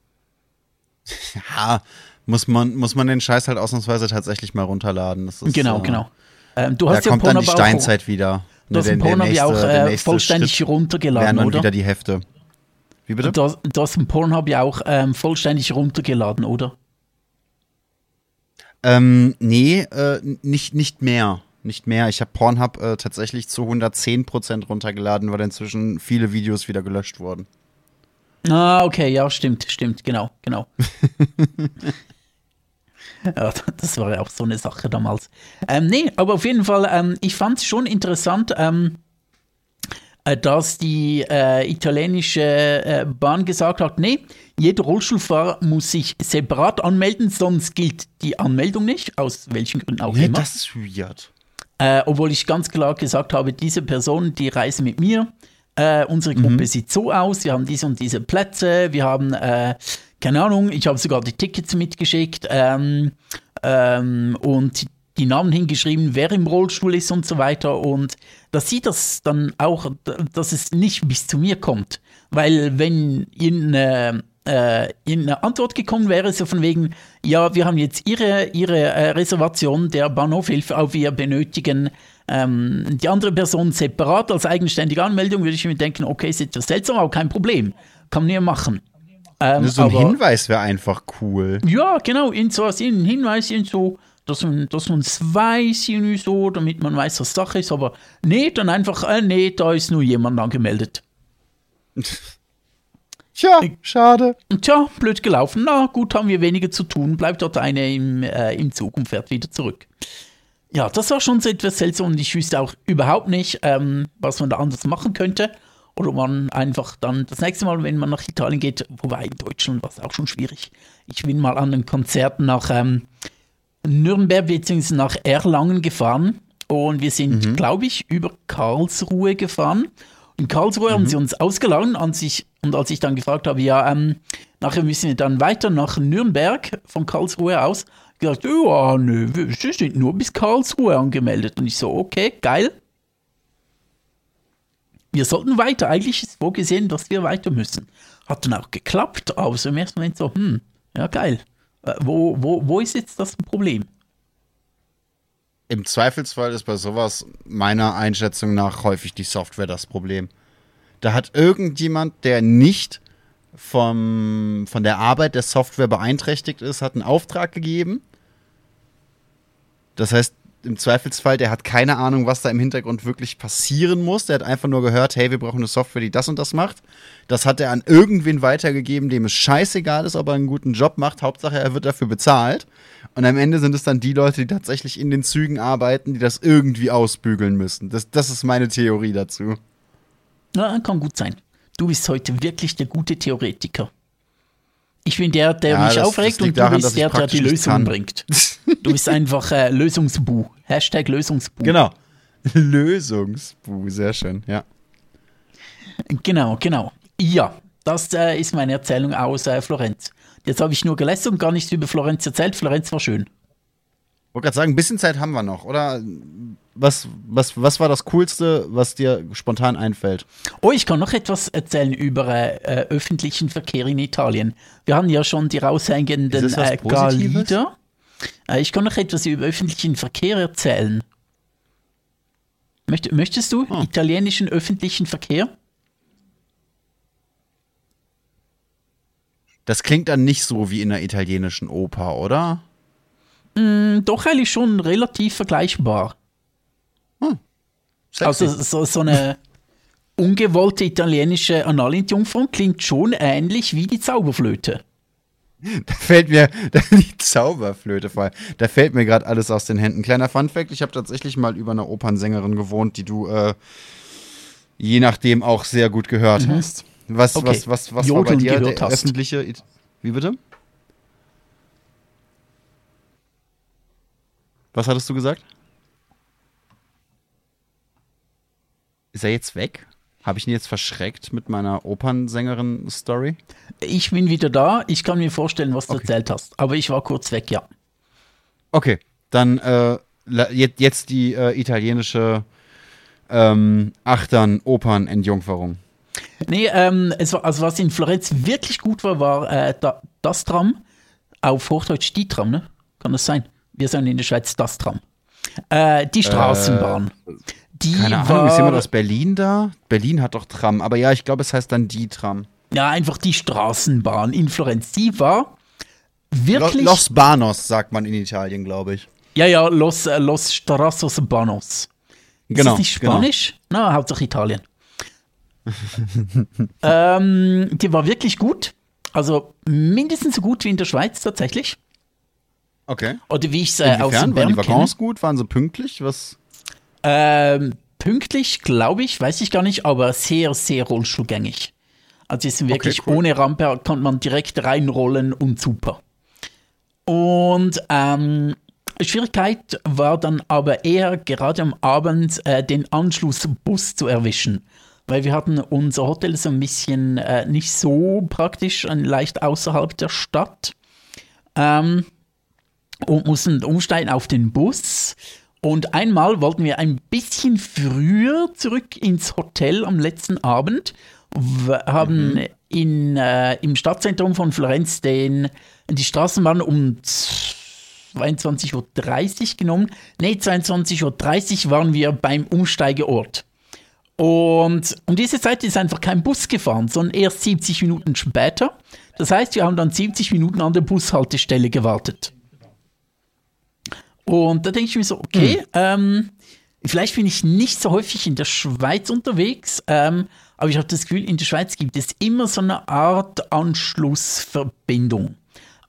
(laughs) Ja, muss man, muss man den Scheiß halt ausnahmsweise tatsächlich mal runterladen. Das ist, genau, äh, genau. Ähm, du Da hast ja kommt dann Pornhub die auch, Steinzeit wieder. du hast Der- den der Pornhub ja auch äh, vollständig Schritt runtergeladen, dann oder? wieder die Hefte. Wie bitte? Du hast, du hast den Pornhub ja auch ähm, vollständig runtergeladen, oder? Ähm, nee, äh, nicht, nicht mehr. Nicht mehr. Ich habe Pornhub äh, tatsächlich zu 110% runtergeladen, weil inzwischen viele Videos wieder gelöscht wurden. Ah, okay, ja, stimmt, stimmt, genau, genau. (laughs) (laughs) das war ja auch so eine Sache damals. Ähm, nee, aber auf jeden Fall, ähm, ich fand es schon interessant. Ähm, äh, dass die äh, italienische äh, Bahn gesagt hat, nee, jeder Rollstuhlfahrer muss sich separat anmelden, sonst gilt die Anmeldung nicht, aus welchen Gründen auch Nee, immer. das ist weird. Äh, obwohl ich ganz klar gesagt habe, diese Person, die reisen mit mir. Äh, unsere Gruppe sieht so aus, wir haben diese und diese Plätze, wir haben, keine Ahnung, ich habe sogar die Tickets mitgeschickt ähm, ähm, und die Namen hingeschrieben, wer im Rollstuhl ist und so weiter. Und da sieht das dann auch, dass es nicht bis zu mir kommt. Weil wenn irgendeine, äh, irgendeine Antwort gekommen wäre, so von wegen, ja, wir haben jetzt Ihre, ihre äh, Reservation der Bahnhofhilfe auf, wir benötigen ähm, die andere Person separat als eigenständige Anmeldung, würde ich mir denken, okay, ist etwas seltsam, aber kein Problem. Kann man ja machen. Ähm, So ein aber- Hinweis wäre einfach cool. ja, genau, in so ein Hinweis, in so, dass man dass es weiß, irgendwie so, damit man weiß, was Sache ist, aber nee, dann einfach, äh, nee, da ist nur jemand angemeldet. (laughs) Tja, schade. Und tja, blöd gelaufen, na gut, haben wir weniger zu tun, bleibt dort eine im, äh, im Zug und fährt wieder zurück. Ja, das war schon so etwas seltsam und ich wüsste auch überhaupt nicht, ähm, was man da anders machen könnte. Oder man einfach dann das nächste Mal, wenn man nach Italien geht, wobei in Deutschland war es auch schon schwierig. Ich bin mal an einem Konzert nach ähm, Nürnberg bzw. nach Erlangen gefahren und wir sind, glaube ich, über Karlsruhe gefahren. In Karlsruhe haben sie uns ausgeladen an sich, und als ich dann gefragt habe, ja, ähm, nachher müssen wir dann weiter nach Nürnberg von Karlsruhe aus, gesagt, ja, nö, wir sie sind nur bis Karlsruhe angemeldet. Und ich so, okay, geil. Wir sollten weiter. Eigentlich ist vorgesehen, dass wir weiter müssen. Hat dann auch geklappt, aber so im ersten Moment so, hm, ja, geil. Äh, wo, wo, wo ist jetzt das Problem? Im Zweifelsfall ist bei sowas meiner Einschätzung nach häufig die Software das Problem. Da hat irgendjemand, der nicht vom, von der Arbeit der Software beeinträchtigt ist, hat einen Auftrag gegeben. Das heißt, im Zweifelsfall, der hat keine Ahnung, was da im Hintergrund wirklich passieren muss. Der hat einfach nur gehört, hey, wir brauchen eine Software, die das und das macht. Das hat er an irgendwen weitergegeben, dem es scheißegal ist, ob er einen guten Job macht. Hauptsache, er wird dafür bezahlt. Und am Ende sind es dann die Leute, die tatsächlich in den Zügen arbeiten, die das irgendwie ausbügeln müssen. Das, das ist meine Theorie dazu. Ja, kann gut sein. Du bist heute wirklich der gute Theoretiker. Ich bin der, der Ja, mich das- aufregt das und du daran, bist der, der die nichts Lösung kann. bringt. (laughs) Du bist einfach äh, Lösungsbu. Hashtag Lösungsbu. Genau. (laughs) Lösungsbu, sehr schön, ja. Genau, genau. Ja, das äh, ist meine Erzählung aus äh, Florenz. Jetzt habe ich nur gelästert und gar nichts über Florenz erzählt. Florenz war schön. Wollte gerade sagen, ein bisschen Zeit haben wir noch, oder? Was, was, was war das Coolste, was dir spontan einfällt? Oh, ich kann noch etwas erzählen über äh, äh, öffentlichen Verkehr in Italien. Wir haben ja schon die raushängenden äh, Positives? Äh, ich kann noch etwas über öffentlichen Verkehr erzählen. Möcht, möchtest du Ah. italienischen öffentlichen Verkehr? Das klingt dann nicht so wie in einer italienischen Oper, oder? Hm, Doch eigentlich schon relativ vergleichbar. Sexy. Also so, so eine (laughs) ungewollte italienische Analentjungfrau klingt schon ähnlich wie die Zauberflöte. Da fällt mir (laughs) die Zauberflöte vor. Da fällt mir gerade alles aus den Händen. Kleiner Funfact: Ich habe tatsächlich mal über eine Opernsängerin gewohnt, die du äh, je nachdem auch sehr gut gehört hast. Was, Okay. was, was, was war bei dir der hast. öffentliche? It Wie bitte? Was hattest du gesagt? Ist er jetzt weg? Habe ich ihn jetzt verschreckt mit meiner Opernsängerin-Story? Ich bin wieder da. Ich kann mir vorstellen, was du Okay. erzählt hast. Aber ich war kurz weg, ja. Okay, dann äh, jetzt, die äh, italienische ähm, Achtern-Opern-Entjungferung. Nee, ähm, war, also was in Florenz wirklich gut war, war äh, da, das Tram. Auf Hochdeutsch die Tram, ne? Kann das sein? Wir sagen in der Schweiz das Tram. Äh, die Straßenbahn. Die Keine Ahnung, war, ist jemand aus Berlin da? Berlin hat doch Tram, aber ja, ich glaube, es heißt dann die Tram. Ja, einfach die Straßenbahn in Florenz. Die war wirklich. Los Banos sagt man in Italien, glaube ich. ja, ja, Los, äh, Los Strasos Banos. Ist Genau, das nicht genau. Spanisch? Na, Hauptsache Italien. (laughs) ähm, die war wirklich gut. Also mindestens so gut wie in der Schweiz tatsächlich. Okay. Oder wie ich es äh, aus dem Waren die. Waggons gut? Waren sie pünktlich? Was? Ähm, pünktlich, glaube ich, weiß ich gar nicht, aber sehr, sehr rollstuhlgängig. Also ist wirklich Okay, cool. ohne Rampe, kann man direkt reinrollen und super. Und ähm, Schwierigkeit war dann aber eher gerade am Abend äh, den Anschlussbus zu erwischen. Weil wir hatten unser Hotel so ein bisschen äh, nicht so praktisch, leicht außerhalb der Stadt. Ähm, und mussten umsteigen auf den Bus. Und einmal wollten wir ein bisschen früher zurück ins Hotel am letzten Abend. Wir haben in, äh, im Stadtzentrum von Florenz den, die Straßenbahn um 22.30 Uhr genommen. Nee, 22.30 Uhr waren wir beim Umsteigeort. Und um diese Zeit ist einfach kein Bus gefahren, sondern erst 70 Minuten später. Das heißt, wir haben dann 70 Minuten an der Bushaltestelle gewartet. Und da denke ich mir so, okay, ähm, vielleicht bin ich nicht so häufig in der Schweiz unterwegs, ähm, aber ich habe das Gefühl, in der Schweiz gibt es immer so eine Art Anschlussverbindung.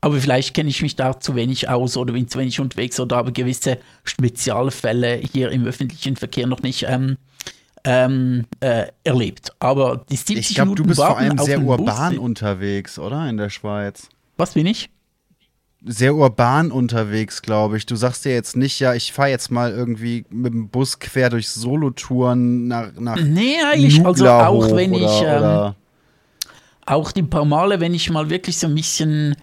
Aber vielleicht kenne ich mich da zu wenig aus oder bin zu wenig unterwegs oder habe gewisse Spezialfälle hier im öffentlichen Verkehr noch nicht ähm, ähm, äh, erlebt. Aber die 70 Ich glaube, Minuten du bist vor allem sehr urban unterwegs, oder? In der Schweiz. Was bin ich? Sehr urban unterwegs, glaube ich. Du sagst dir jetzt nicht, ja, ich fahre jetzt mal irgendwie mit dem Bus quer durch Solotouren nach, nach Nee, eigentlich, also auch wenn oder, ich, ähm, auch die paar Male, wenn ich mal wirklich so ein bisschen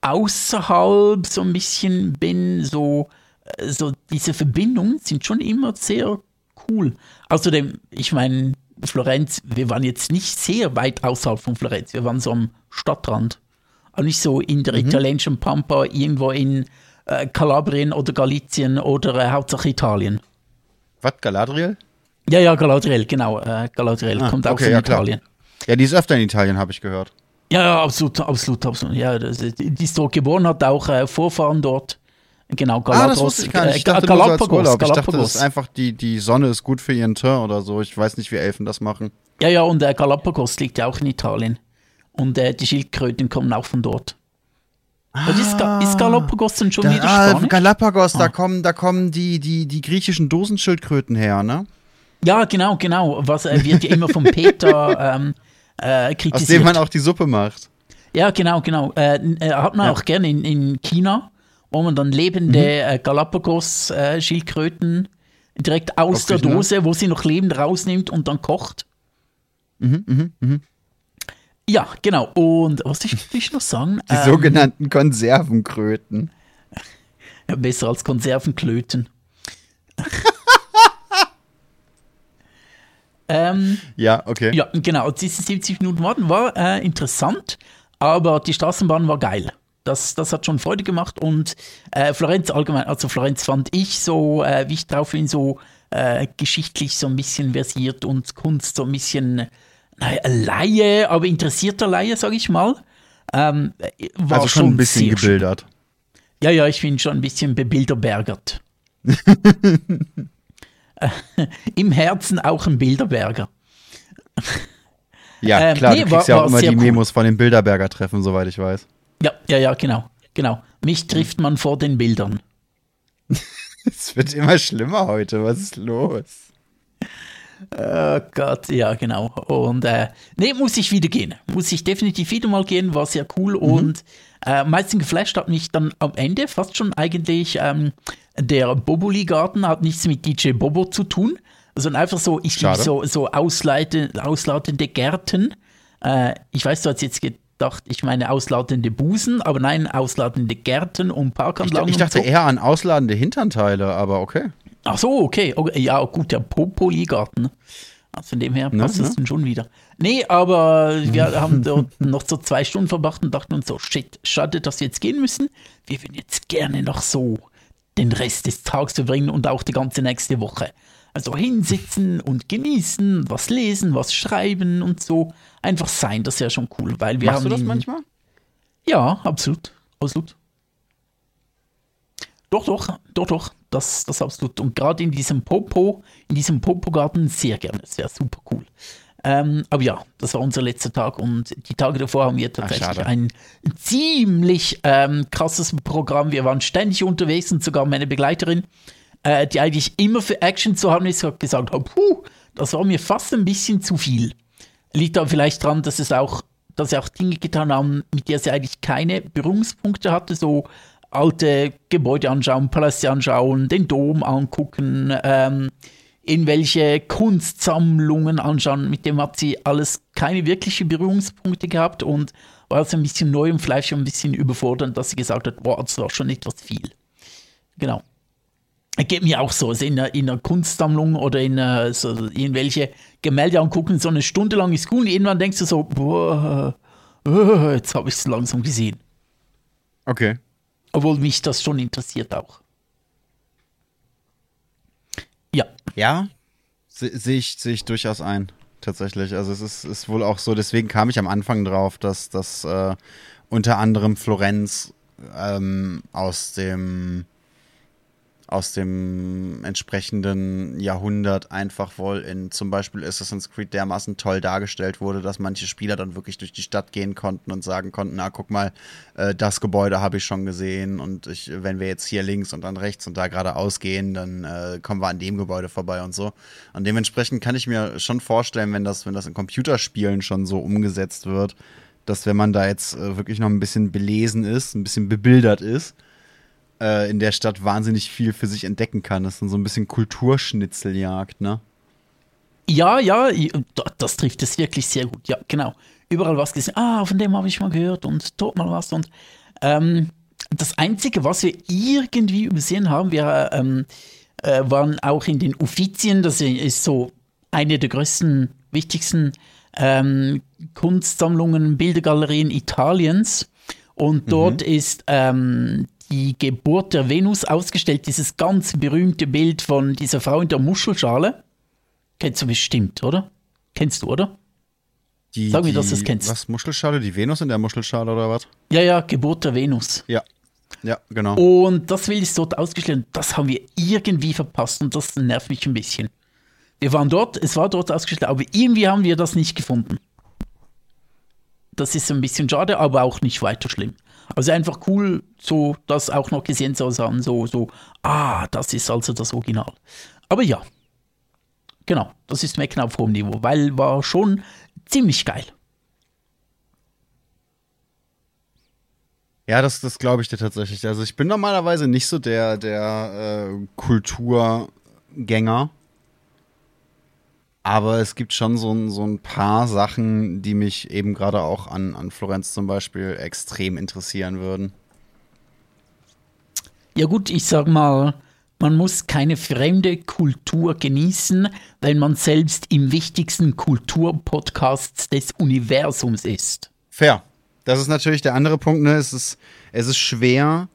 außerhalb so ein bisschen bin, so, äh, so diese Verbindungen sind schon immer sehr cool. Außerdem, ich meine, Florenz, wir waren jetzt nicht sehr weit außerhalb von Florenz, wir waren so am Stadtrand. Nicht so in der italienischen Pampa, irgendwo in äh, Kalabrien oder Galizien oder äh, Hauptsache Italien. was, Galadriel? Ja, ja, Galadriel, genau. Äh, Galadriel Ah, kommt auch okay, von ja, klar. Italien. Ja, die ist öfter in Italien, habe ich gehört. Ja, ja, absolut, absolut, absolut. Ja, das, die ist dort geboren, hat auch äh, Vorfahren dort. Genau, Galapagos. ah, ich gar. Ich äh, dachte, so Galapagos, Urlaub. Ich dachte, das Galapagos. ist einfach, die, die Sonne ist gut für ihren Teint oder so. Ich weiß nicht, wie Elfen das machen. Ja, ja, und äh, Galapagos liegt ja auch in Italien. Und äh, die Schildkröten kommen auch von dort. Und ist, Ga ist Galapagos dann schon Da, wieder ah, Spanisch? Galapagos, Ah. da kommen, da kommen die, die, die griechischen Dosenschildkröten her, ne? Ja, genau, genau. Was äh, wird ja immer von (laughs) Peter ähm, äh, Aus kritisiert. dem man auch die Suppe macht. Ja, genau, genau. Äh, äh, hat man Ja. auch gerne in, in China, wo man dann lebende äh, Galapagos-Schildkröten direkt aus Aus der Griechenland? Dose, wo sie noch lebend rausnimmt und dann kocht. Mhm, Ja, genau. Und was ich, ich noch sagen? Die Ähm, sogenannten Konservenkröten. besser als Konservenklöten. (laughs) ähm, Ja, okay. Ja, genau. Diese 70 Minuten warten war äh, interessant, aber die Straßenbahn war geil. Das, das hat schon Freude gemacht und äh, Florenz allgemein, also Florenz fand ich so, äh, wie ich drauf bin, so äh, geschichtlich so ein bisschen versiert und Kunst so ein bisschen, naja, Laie, aber interessierter Laie, sag ich mal. Ähm, war also schon ein bisschen gebildert. Ja, ja, ich bin schon ein bisschen bebilderbergert. Äh, (laughs) Im Herzen auch ein Bilderberger. Ja, Ähm, klar, nee, du war- kriegst ja war auch immer die cool. Memos von den Bilderberger Treffen, soweit ich weiß. Ja, ja, ja, genau. Genau. Mich trifft man vor den Bildern. (laughs) Es wird immer schlimmer heute. Was ist los? Oh Gott, ja, genau. Und äh, nee, muss ich wieder gehen. Muss ich definitiv wieder mal gehen, war sehr cool. Und äh, am meisten geflasht hat mich dann am Ende fast schon eigentlich ähm, der Boboli-Garten hat nichts mit DJ Bobo zu tun, sondern einfach so, ich liebe so, so ausleite, ausladende Gärten. Äh, ich weiß, du hast jetzt gedacht, ich meine ausladende Busen, aber nein, ausladende Gärten und Ich, Parkanlagen. ich dachte und so. eher an ausladende Hinternteile, aber okay. Ach so, okay. okay. Ja, gut, der Popoli-Garten. Also von dem her Ne, passt es ne? dann schon wieder. Nee, aber wir (laughs) haben dort noch so zwei Stunden verbracht und dachten uns so, shit, schade, dass wir jetzt gehen müssen. Wir würden jetzt gerne noch so den Rest des Tages verbringen und auch die ganze nächste Woche. Also hinsitzen und genießen, was lesen, was schreiben und so. Einfach sein, das wäre schon cool, weil wir Machst haben du das manchmal? ja, absolut. Absolut. Doch, doch, doch, doch. Das, das absolut. Und gerade in diesem Popo, in diesem Popo-Garten sehr gerne. Das wäre super cool. Ähm, aber ja, das war unser letzter Tag und die Tage davor haben wir tatsächlich schade. ein ziemlich ähm, krasses Programm. Wir waren ständig unterwegs und sogar meine Begleiterin äh, die eigentlich immer für Action zu haben ist, gesagt habe, puh, das war mir fast ein bisschen zu viel. Liegt da vielleicht dran, dass es auch, dass sie auch Dinge getan haben, mit der sie eigentlich keine Berührungspunkte hatte, so alte Gebäude anschauen, Paläste anschauen, den Dom angucken, ähm, in welche Kunstsammlungen anschauen. Mit dem hat sie alles keine wirklichen Berührungspunkte gehabt und war also ein bisschen neu und vielleicht ein bisschen überfordernd, dass sie gesagt hat, boah, das war schon etwas viel. Genau. Geht mir auch so, also in einer, in einer Kunstsammlung oder in, einer, so, in welche Gemälde angucken, so eine Stunde lang ist cool und irgendwann denkst du so, boah, oh, jetzt habe ich es langsam gesehen. Okay. Obwohl mich das schon interessiert auch. Ja. Ja, sehe ich, seh ich durchaus ein, tatsächlich. Also es ist, ist wohl auch so, deswegen kam ich am Anfang drauf, dass, dass äh, unter anderem Florenz ähm, aus dem aus dem entsprechenden Jahrhundert einfach wohl in zum Beispiel Assassin's Creed dermaßen toll dargestellt wurde, dass manche Spieler dann wirklich durch die Stadt gehen konnten und sagen konnten, na guck mal, äh, das Gebäude habe ich schon gesehen und ich, wenn wir jetzt hier links und dann rechts und da geradeaus gehen, dann äh, kommen wir an dem Gebäude vorbei und so. Und dementsprechend kann ich mir schon vorstellen, wenn das, wenn das in Computerspielen schon so umgesetzt wird, dass wenn man da jetzt äh, wirklich noch ein bisschen belesen ist, ein bisschen bebildert ist, äh, in der Stadt wahnsinnig viel für sich entdecken kann. Das ist dann so ein bisschen Kulturschnitzeljagd, ne? Ja, ja, das trifft es wirklich sehr gut. Ja, genau. Überall was gesehen. Ah, von dem habe ich mal gehört und dort mal was. Und ähm, das Einzige, was wir irgendwie übersehen haben, wir ähm, äh, waren auch in den Uffizien. Das ist so eine der größten, wichtigsten ähm, Kunstsammlungen, Bildergalerien Italiens. Und dort mhm. ist ähm, die Geburt der Venus ausgestellt, dieses ganz berühmte Bild von dieser Frau in der Muschelschale. Kennst du bestimmt, oder? Kennst du, oder? Die, Sag mir, dass du das kennst. Was, Muschelschale? Die Venus in der Muschelschale oder was? Ja, ja, Geburt der Venus. Ja. Ja, genau. Und das Bild ist dort ausgestellt. Das haben wir irgendwie verpasst und das nervt mich ein bisschen. Wir waren dort, es war dort ausgestellt, aber irgendwie haben wir das nicht gefunden. Das ist ein bisschen schade, aber auch nicht weiter schlimm. Also einfach cool, so das auch noch gesehen zu haben, so, so, ah, das ist also das Original. Aber ja, genau, das ist Mecken auf hohem Niveau, weil war schon ziemlich geil. Ja, das, das glaube ich dir tatsächlich. Also ich bin normalerweise nicht so der, der äh, Kulturgänger. Aber es gibt schon so, so ein paar Sachen, die mich eben gerade auch an, an Florenz zum Beispiel extrem interessieren würden. Ja gut, ich sag mal, man muss keine fremde Kultur genießen, wenn man selbst im wichtigsten Kulturpodcast des Universums ist. Fair. Das ist natürlich der andere Punkt. Ne? Es, ist, es ist schwer,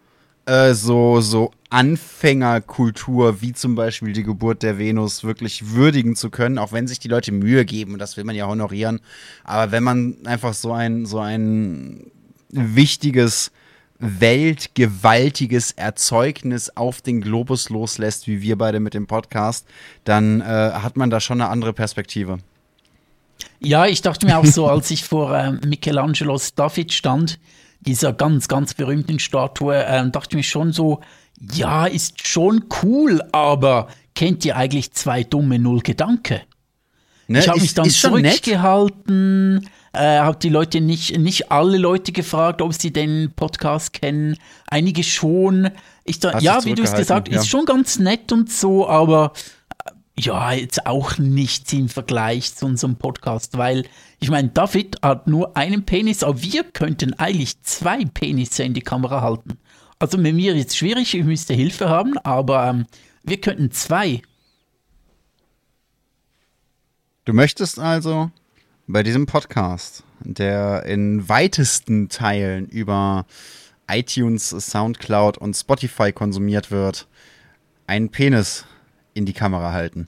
äh, so, so Anfängerkultur, wie zum Beispiel die Geburt der Venus, wirklich würdigen zu können, auch wenn sich die Leute Mühe geben, das will man ja honorieren. Aber wenn man einfach so ein, so ein wichtiges, weltgewaltiges Erzeugnis auf den Globus loslässt, wie wir beide mit dem Podcast, dann äh, hat man da schon eine andere Perspektive. Ja, ich dachte mir auch so, als ich vor äh, Michelangelos David stand, dieser ganz, ganz berühmten Statue, äh, dachte ich mir schon so, ja, ist schon cool, aber kennt ihr eigentlich zwei dumme Null Gedanke? Ne, ich habe mich dann zurückgehalten, äh, habe die Leute nicht, nicht alle Leute gefragt, ob sie den Podcast kennen. Einige schon. Ich da, ja, wie du es gesagt hast, ja. ist schon ganz nett und so, aber ja, jetzt auch nichts im Vergleich zu unserem Podcast, weil ich meine, David hat nur einen Penis, aber wir könnten eigentlich zwei Penisse in die Kamera halten. Also mit mir ist es schwierig, ich müsste Hilfe haben, aber ähm, wir könnten zwei. Du möchtest also bei diesem Podcast, der in weitesten Teilen über iTunes, Soundcloud und Spotify konsumiert wird, einen Penis in die Kamera halten.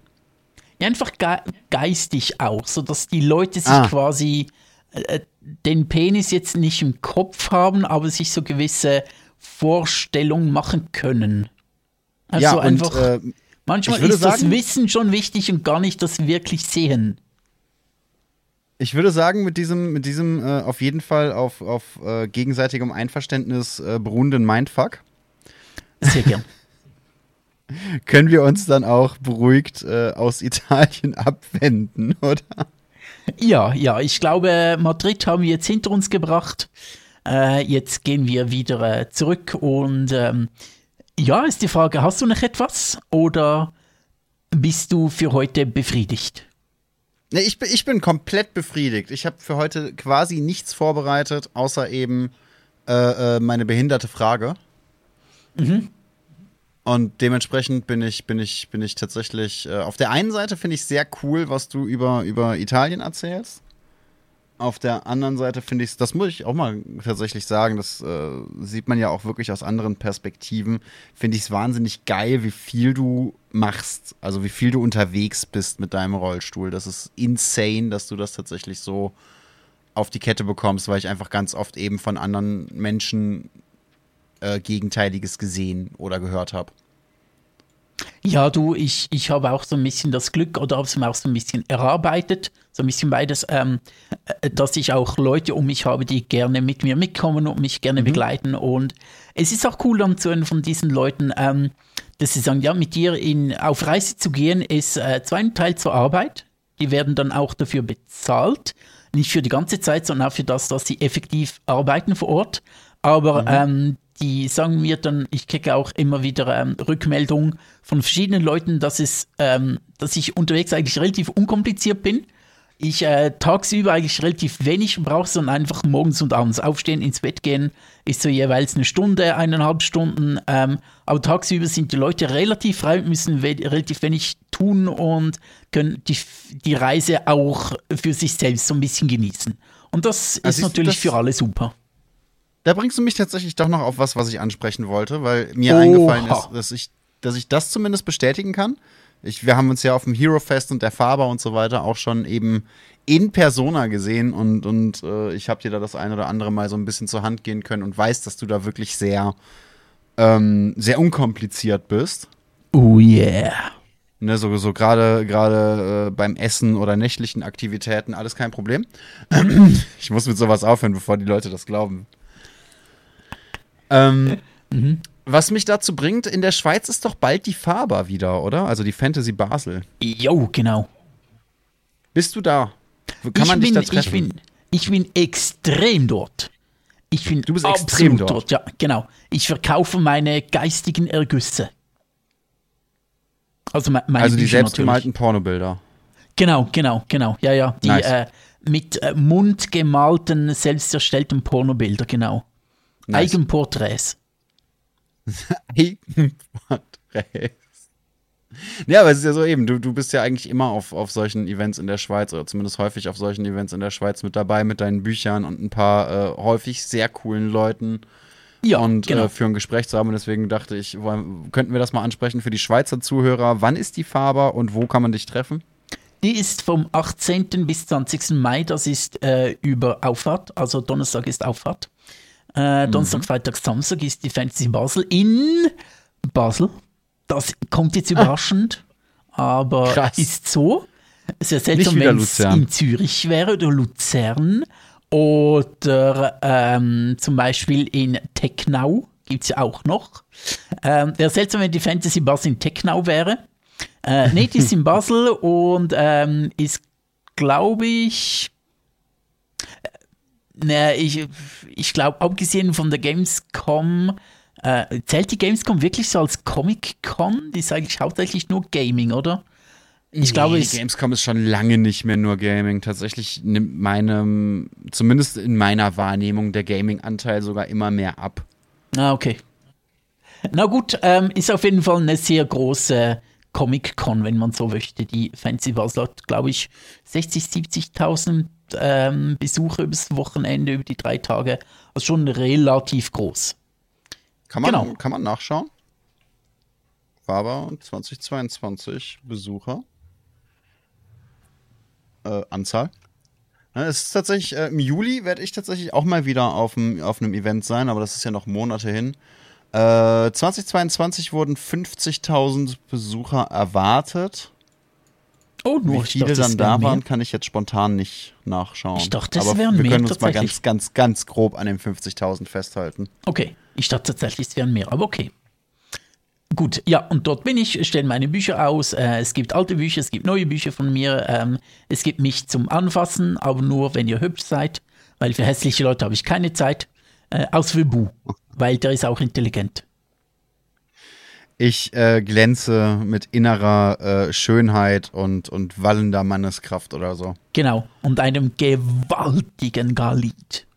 Ja, einfach ge geistig auch, sodass die Leute sich ah. quasi äh, den Penis jetzt nicht im Kopf haben, aber sich so gewisse Vorstellungen machen können. Also ja, einfach. Und, äh, manchmal ist sagen, das Wissen schon wichtig und gar nicht das wirklich Sehen. Ich würde sagen, mit diesem, mit diesem äh, auf jeden Fall auf, auf äh, gegenseitigem Einverständnis äh, beruhenden Mindfuck. Sehr gern. (laughs) können wir uns dann auch beruhigt äh, aus Italien (laughs) abwenden, oder? Ja, ja, ich glaube, Madrid haben wir jetzt hinter uns gebracht. Äh, jetzt gehen wir wieder äh, zurück und ähm, ja, ist die Frage, hast du noch etwas oder bist du für heute befriedigt? Nee, ich, bin, ich bin komplett befriedigt. Ich habe für heute quasi nichts vorbereitet, außer eben äh, äh, meine behinderte Frage. Mhm. Und dementsprechend bin ich, bin ich, bin ich tatsächlich, äh, auf der einen Seite finde ich sehr cool, was du über, über Italien erzählst. Auf der anderen Seite finde ich das muss ich auch mal tatsächlich sagen, das äh, sieht man ja auch wirklich aus anderen Perspektiven, finde ich es wahnsinnig geil, wie viel du machst, also wie viel du unterwegs bist mit deinem Rollstuhl. Das ist insane, dass du das tatsächlich so auf die Kette bekommst, weil ich einfach ganz oft eben von anderen Menschen äh, Gegenteiliges gesehen oder gehört habe. Ja, du, ich, ich habe auch so ein bisschen das Glück oder habe es mir auch so ein bisschen erarbeitet, so ein bisschen beides, ähm, äh, dass ich auch Leute um mich habe, die gerne mit mir mitkommen und mich gerne mhm. begleiten. Und es ist auch cool, dann zu einem von diesen Leuten, ähm, dass sie sagen, ja, mit dir in, auf Reise zu gehen, ist äh, zwar ein Teil zur Arbeit, die werden dann auch dafür bezahlt, nicht für die ganze Zeit, sondern auch für das, dass sie effektiv arbeiten vor Ort. Aber mhm. ähm, die sagen mir dann, ich kriege auch immer wieder ähm, Rückmeldungen von verschiedenen Leuten, dass, es, ähm, dass ich unterwegs eigentlich relativ unkompliziert bin. Ich äh, tagsüber eigentlich relativ wenig brauche, sondern einfach morgens und abends aufstehen, ins Bett gehen, ist so jeweils eine Stunde, eineinhalb Stunden. Ähm, aber tagsüber sind die Leute relativ frei, müssen we relativ wenig tun und können die, die Reise auch für sich selbst so ein bisschen genießen. Und das also ist natürlich das für alle super. Da bringst du mich tatsächlich doch noch auf was, was ich ansprechen wollte, weil mir Oha. eingefallen ist, dass ich, dass ich das zumindest bestätigen kann. Ich, wir haben uns ja auf dem Hero Fest und der Faber und so weiter auch schon eben in Persona gesehen und, und äh, ich habe dir da das ein oder andere Mal so ein bisschen zur Hand gehen können und weiß, dass du da wirklich sehr, ähm, sehr unkompliziert bist. Oh yeah. Ne, so so gerade gerade äh, beim Essen oder nächtlichen Aktivitäten alles kein Problem. (clears throat) ich muss mit sowas aufhören, bevor die Leute das glauben. Ähm, (laughs) mhm. Was mich dazu bringt, in der Schweiz ist doch bald die Faber wieder, oder? Also die Fantasy Basel. Jo, genau. Bist du da? Kann ich man bin, dich da treffen? Ich bin, ich bin extrem dort. Ich bin du bist extrem dort. dort. Ja, genau. Ich verkaufe meine geistigen Ergüsse. Also, meine also die selbstgemalten Pornobilder. Genau, genau, genau. Ja, ja. Die nice. äh, mit äh, mundgemalten, selbst erstellten Pornobilder, genau. Nice. Eigenporträts. (laughs) Eigenporträts. Ja, aber es ist ja so eben, du, du bist ja eigentlich immer auf, auf solchen Events in der Schweiz oder zumindest häufig auf solchen Events in der Schweiz mit dabei mit deinen Büchern und ein paar äh, häufig sehr coolen Leuten. Ja, und genau. äh, für ein Gespräch zu haben. Und deswegen dachte ich, wollen, könnten wir das mal ansprechen für die Schweizer Zuhörer. Wann ist die Faber und wo kann man dich treffen? Die ist vom 18. bis 20. Mai, das ist äh, über Auffahrt, also Donnerstag ist Auffahrt. Äh, Donnerstag, mhm. Freitag, Samstag ist die Fantasy Basel in Basel. Das kommt jetzt überraschend, ah. (laughs) aber Krass. ist so. Es wäre seltsam, wenn es in Zürich wäre oder Luzern oder ähm, zum Beispiel in Technau gibt es ja auch noch. Ähm, wäre seltsam, wenn die Fantasy Basel in Technau wäre. Äh, nee, die ist in (laughs) Basel und ähm, ist, glaube ich, naja, ich, ich glaube, abgesehen von der Gamescom, äh, zählt die Gamescom wirklich so als Comic-Con? Die ist eigentlich hauptsächlich nur Gaming, oder? Ich nee, glaube, die Gamescom ist schon lange nicht mehr nur Gaming. Tatsächlich nimmt meinem, zumindest in meiner Wahrnehmung, der Gaming-Anteil sogar immer mehr ab. Ah, okay. Na gut, ähm, ist auf jeden Fall eine sehr große Comic-Con, wenn man so möchte. Die Fancy Basel hat, glaube ich, 60, 70.000 ähm, Besucher übers Wochenende, über die drei Tage. Also schon relativ groß. Kann man, genau. kann man nachschauen? Faber 2022 Besucher. Äh, Anzahl. es ist tatsächlich, äh, im Juli werde ich tatsächlich auch mal wieder auf, dem, auf einem Event sein, aber das ist ja noch Monate hin. Äh, 2022 wurden 50.000 Besucher erwartet. Oh, nur Wie viele dachte, dann da waren, kann ich jetzt spontan nicht nachschauen. Ich dachte, es wären mehr. Wir können uns mal ganz, ganz, ganz grob an den 50.000 festhalten. Okay, ich dachte tatsächlich, es wären mehr, aber okay. Gut, ja, und dort bin ich, stelle meine Bücher aus. Äh, es gibt alte Bücher, es gibt neue Bücher von mir. Ähm, es gibt mich zum Anfassen, aber nur, wenn ihr hübsch seid, weil für hässliche Leute habe ich keine Zeit. Äh, aus für Bu, weil der ist auch intelligent. Ich äh, glänze mit innerer äh, Schönheit und, und wallender Manneskraft oder so. Genau, und einem gewaltigen Galit.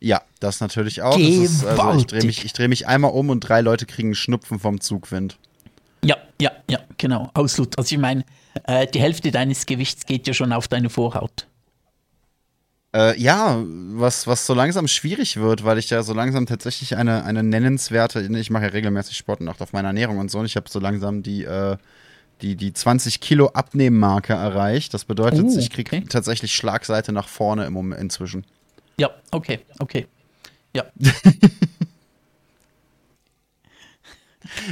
Ja, das natürlich auch. Das ist, also ich drehe mich, dreh mich einmal um und drei Leute kriegen Schnupfen vom Zugwind. Ja, ja, ja, genau. Absolut. Also ich meine, äh, die Hälfte deines Gewichts geht ja schon auf deine Vorhaut. Äh, ja, was, was so langsam schwierig wird, weil ich ja so langsam tatsächlich eine, eine nennenswerte, ich mache ja regelmäßig Sport und auch auf meine Ernährung und so, und ich habe so langsam die, äh, die, die 20 Kilo Abnehmmarke erreicht. Das bedeutet, uh, ich kriege okay. tatsächlich Schlagseite nach vorne im Moment inzwischen. Ja, okay, okay. Ja. (laughs)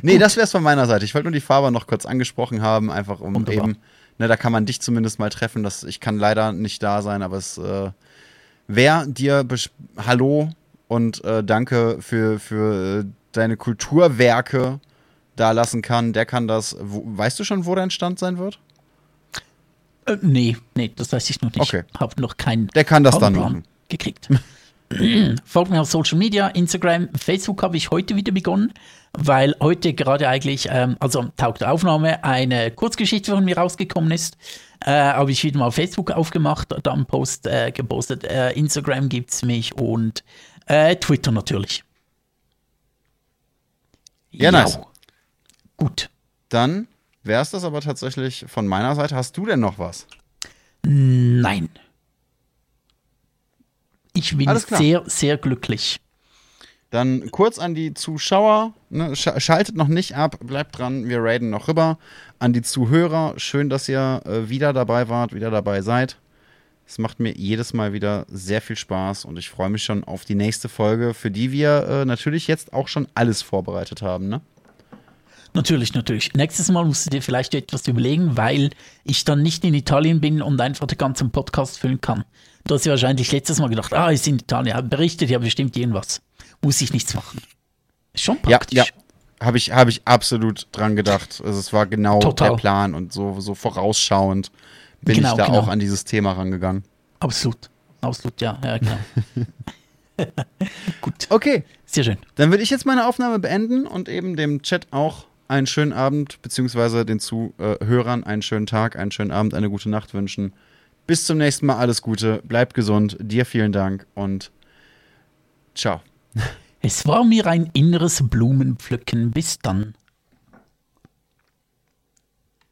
nee, das wäre es von meiner Seite. Ich wollte nur die Faber noch kurz angesprochen haben, einfach um Wunderbar. eben, ne, da kann man dich zumindest mal treffen. Das, ich kann leider nicht da sein, aber es, äh, wer dir Hallo und äh, danke für, für äh, deine Kulturwerke da lassen kann, der kann das. Wo, weißt du schon, wo dein Stand sein wird? Äh, nee, nee, das weiß ich noch nicht. Okay. Hab noch keinen. Der kann das dann machen gekriegt. (laughs) (clears throat) Folgt mir auf Social Media, Instagram, Facebook habe ich heute wieder begonnen, weil heute gerade eigentlich, ähm, also taugt Aufnahme, eine Kurzgeschichte von mir rausgekommen ist. Äh, habe ich wieder mal auf Facebook aufgemacht, dann Post äh, gepostet. Äh, Instagram gibt es mich und äh, Twitter natürlich. Ja, nice. Gut. Dann wäre es das aber tatsächlich von meiner Seite. Hast du denn noch was? Nein. Ich bin sehr, sehr glücklich. Dann kurz an die Zuschauer, ne, sch schaltet noch nicht ab, bleibt dran, wir raiden noch rüber. An die Zuhörer, schön, dass ihr äh, wieder dabei wart, wieder dabei seid. Es macht mir jedes Mal wieder sehr viel Spaß und ich freue mich schon auf die nächste Folge, für die wir äh, natürlich jetzt auch schon alles vorbereitet haben, ne? Natürlich, natürlich. Nächstes Mal musst du dir vielleicht etwas überlegen, weil ich dann nicht in Italien bin und einfach den ganzen Podcast füllen kann. Du hast ja wahrscheinlich letztes Mal gedacht, ah, ist in Italien, berichtet ja bestimmt irgendwas. Muss ich nichts machen. Ist schon praktisch. Ja, ja. Habe ich, hab ich absolut dran gedacht. Also es war genau Total. der Plan und so, so vorausschauend bin genau, ich da genau. auch an dieses Thema rangegangen. Absolut. Absolut, ja, ja, genau. (laughs) Gut. Okay. Sehr schön. Dann würde ich jetzt meine Aufnahme beenden und eben dem Chat auch einen schönen Abend, beziehungsweise den Zuhörern einen schönen Tag, einen schönen Abend, eine gute Nacht wünschen. Bis zum nächsten Mal, alles Gute, bleib gesund, dir vielen Dank und ciao. Es war mir ein inneres Blumenpflücken. Bis dann.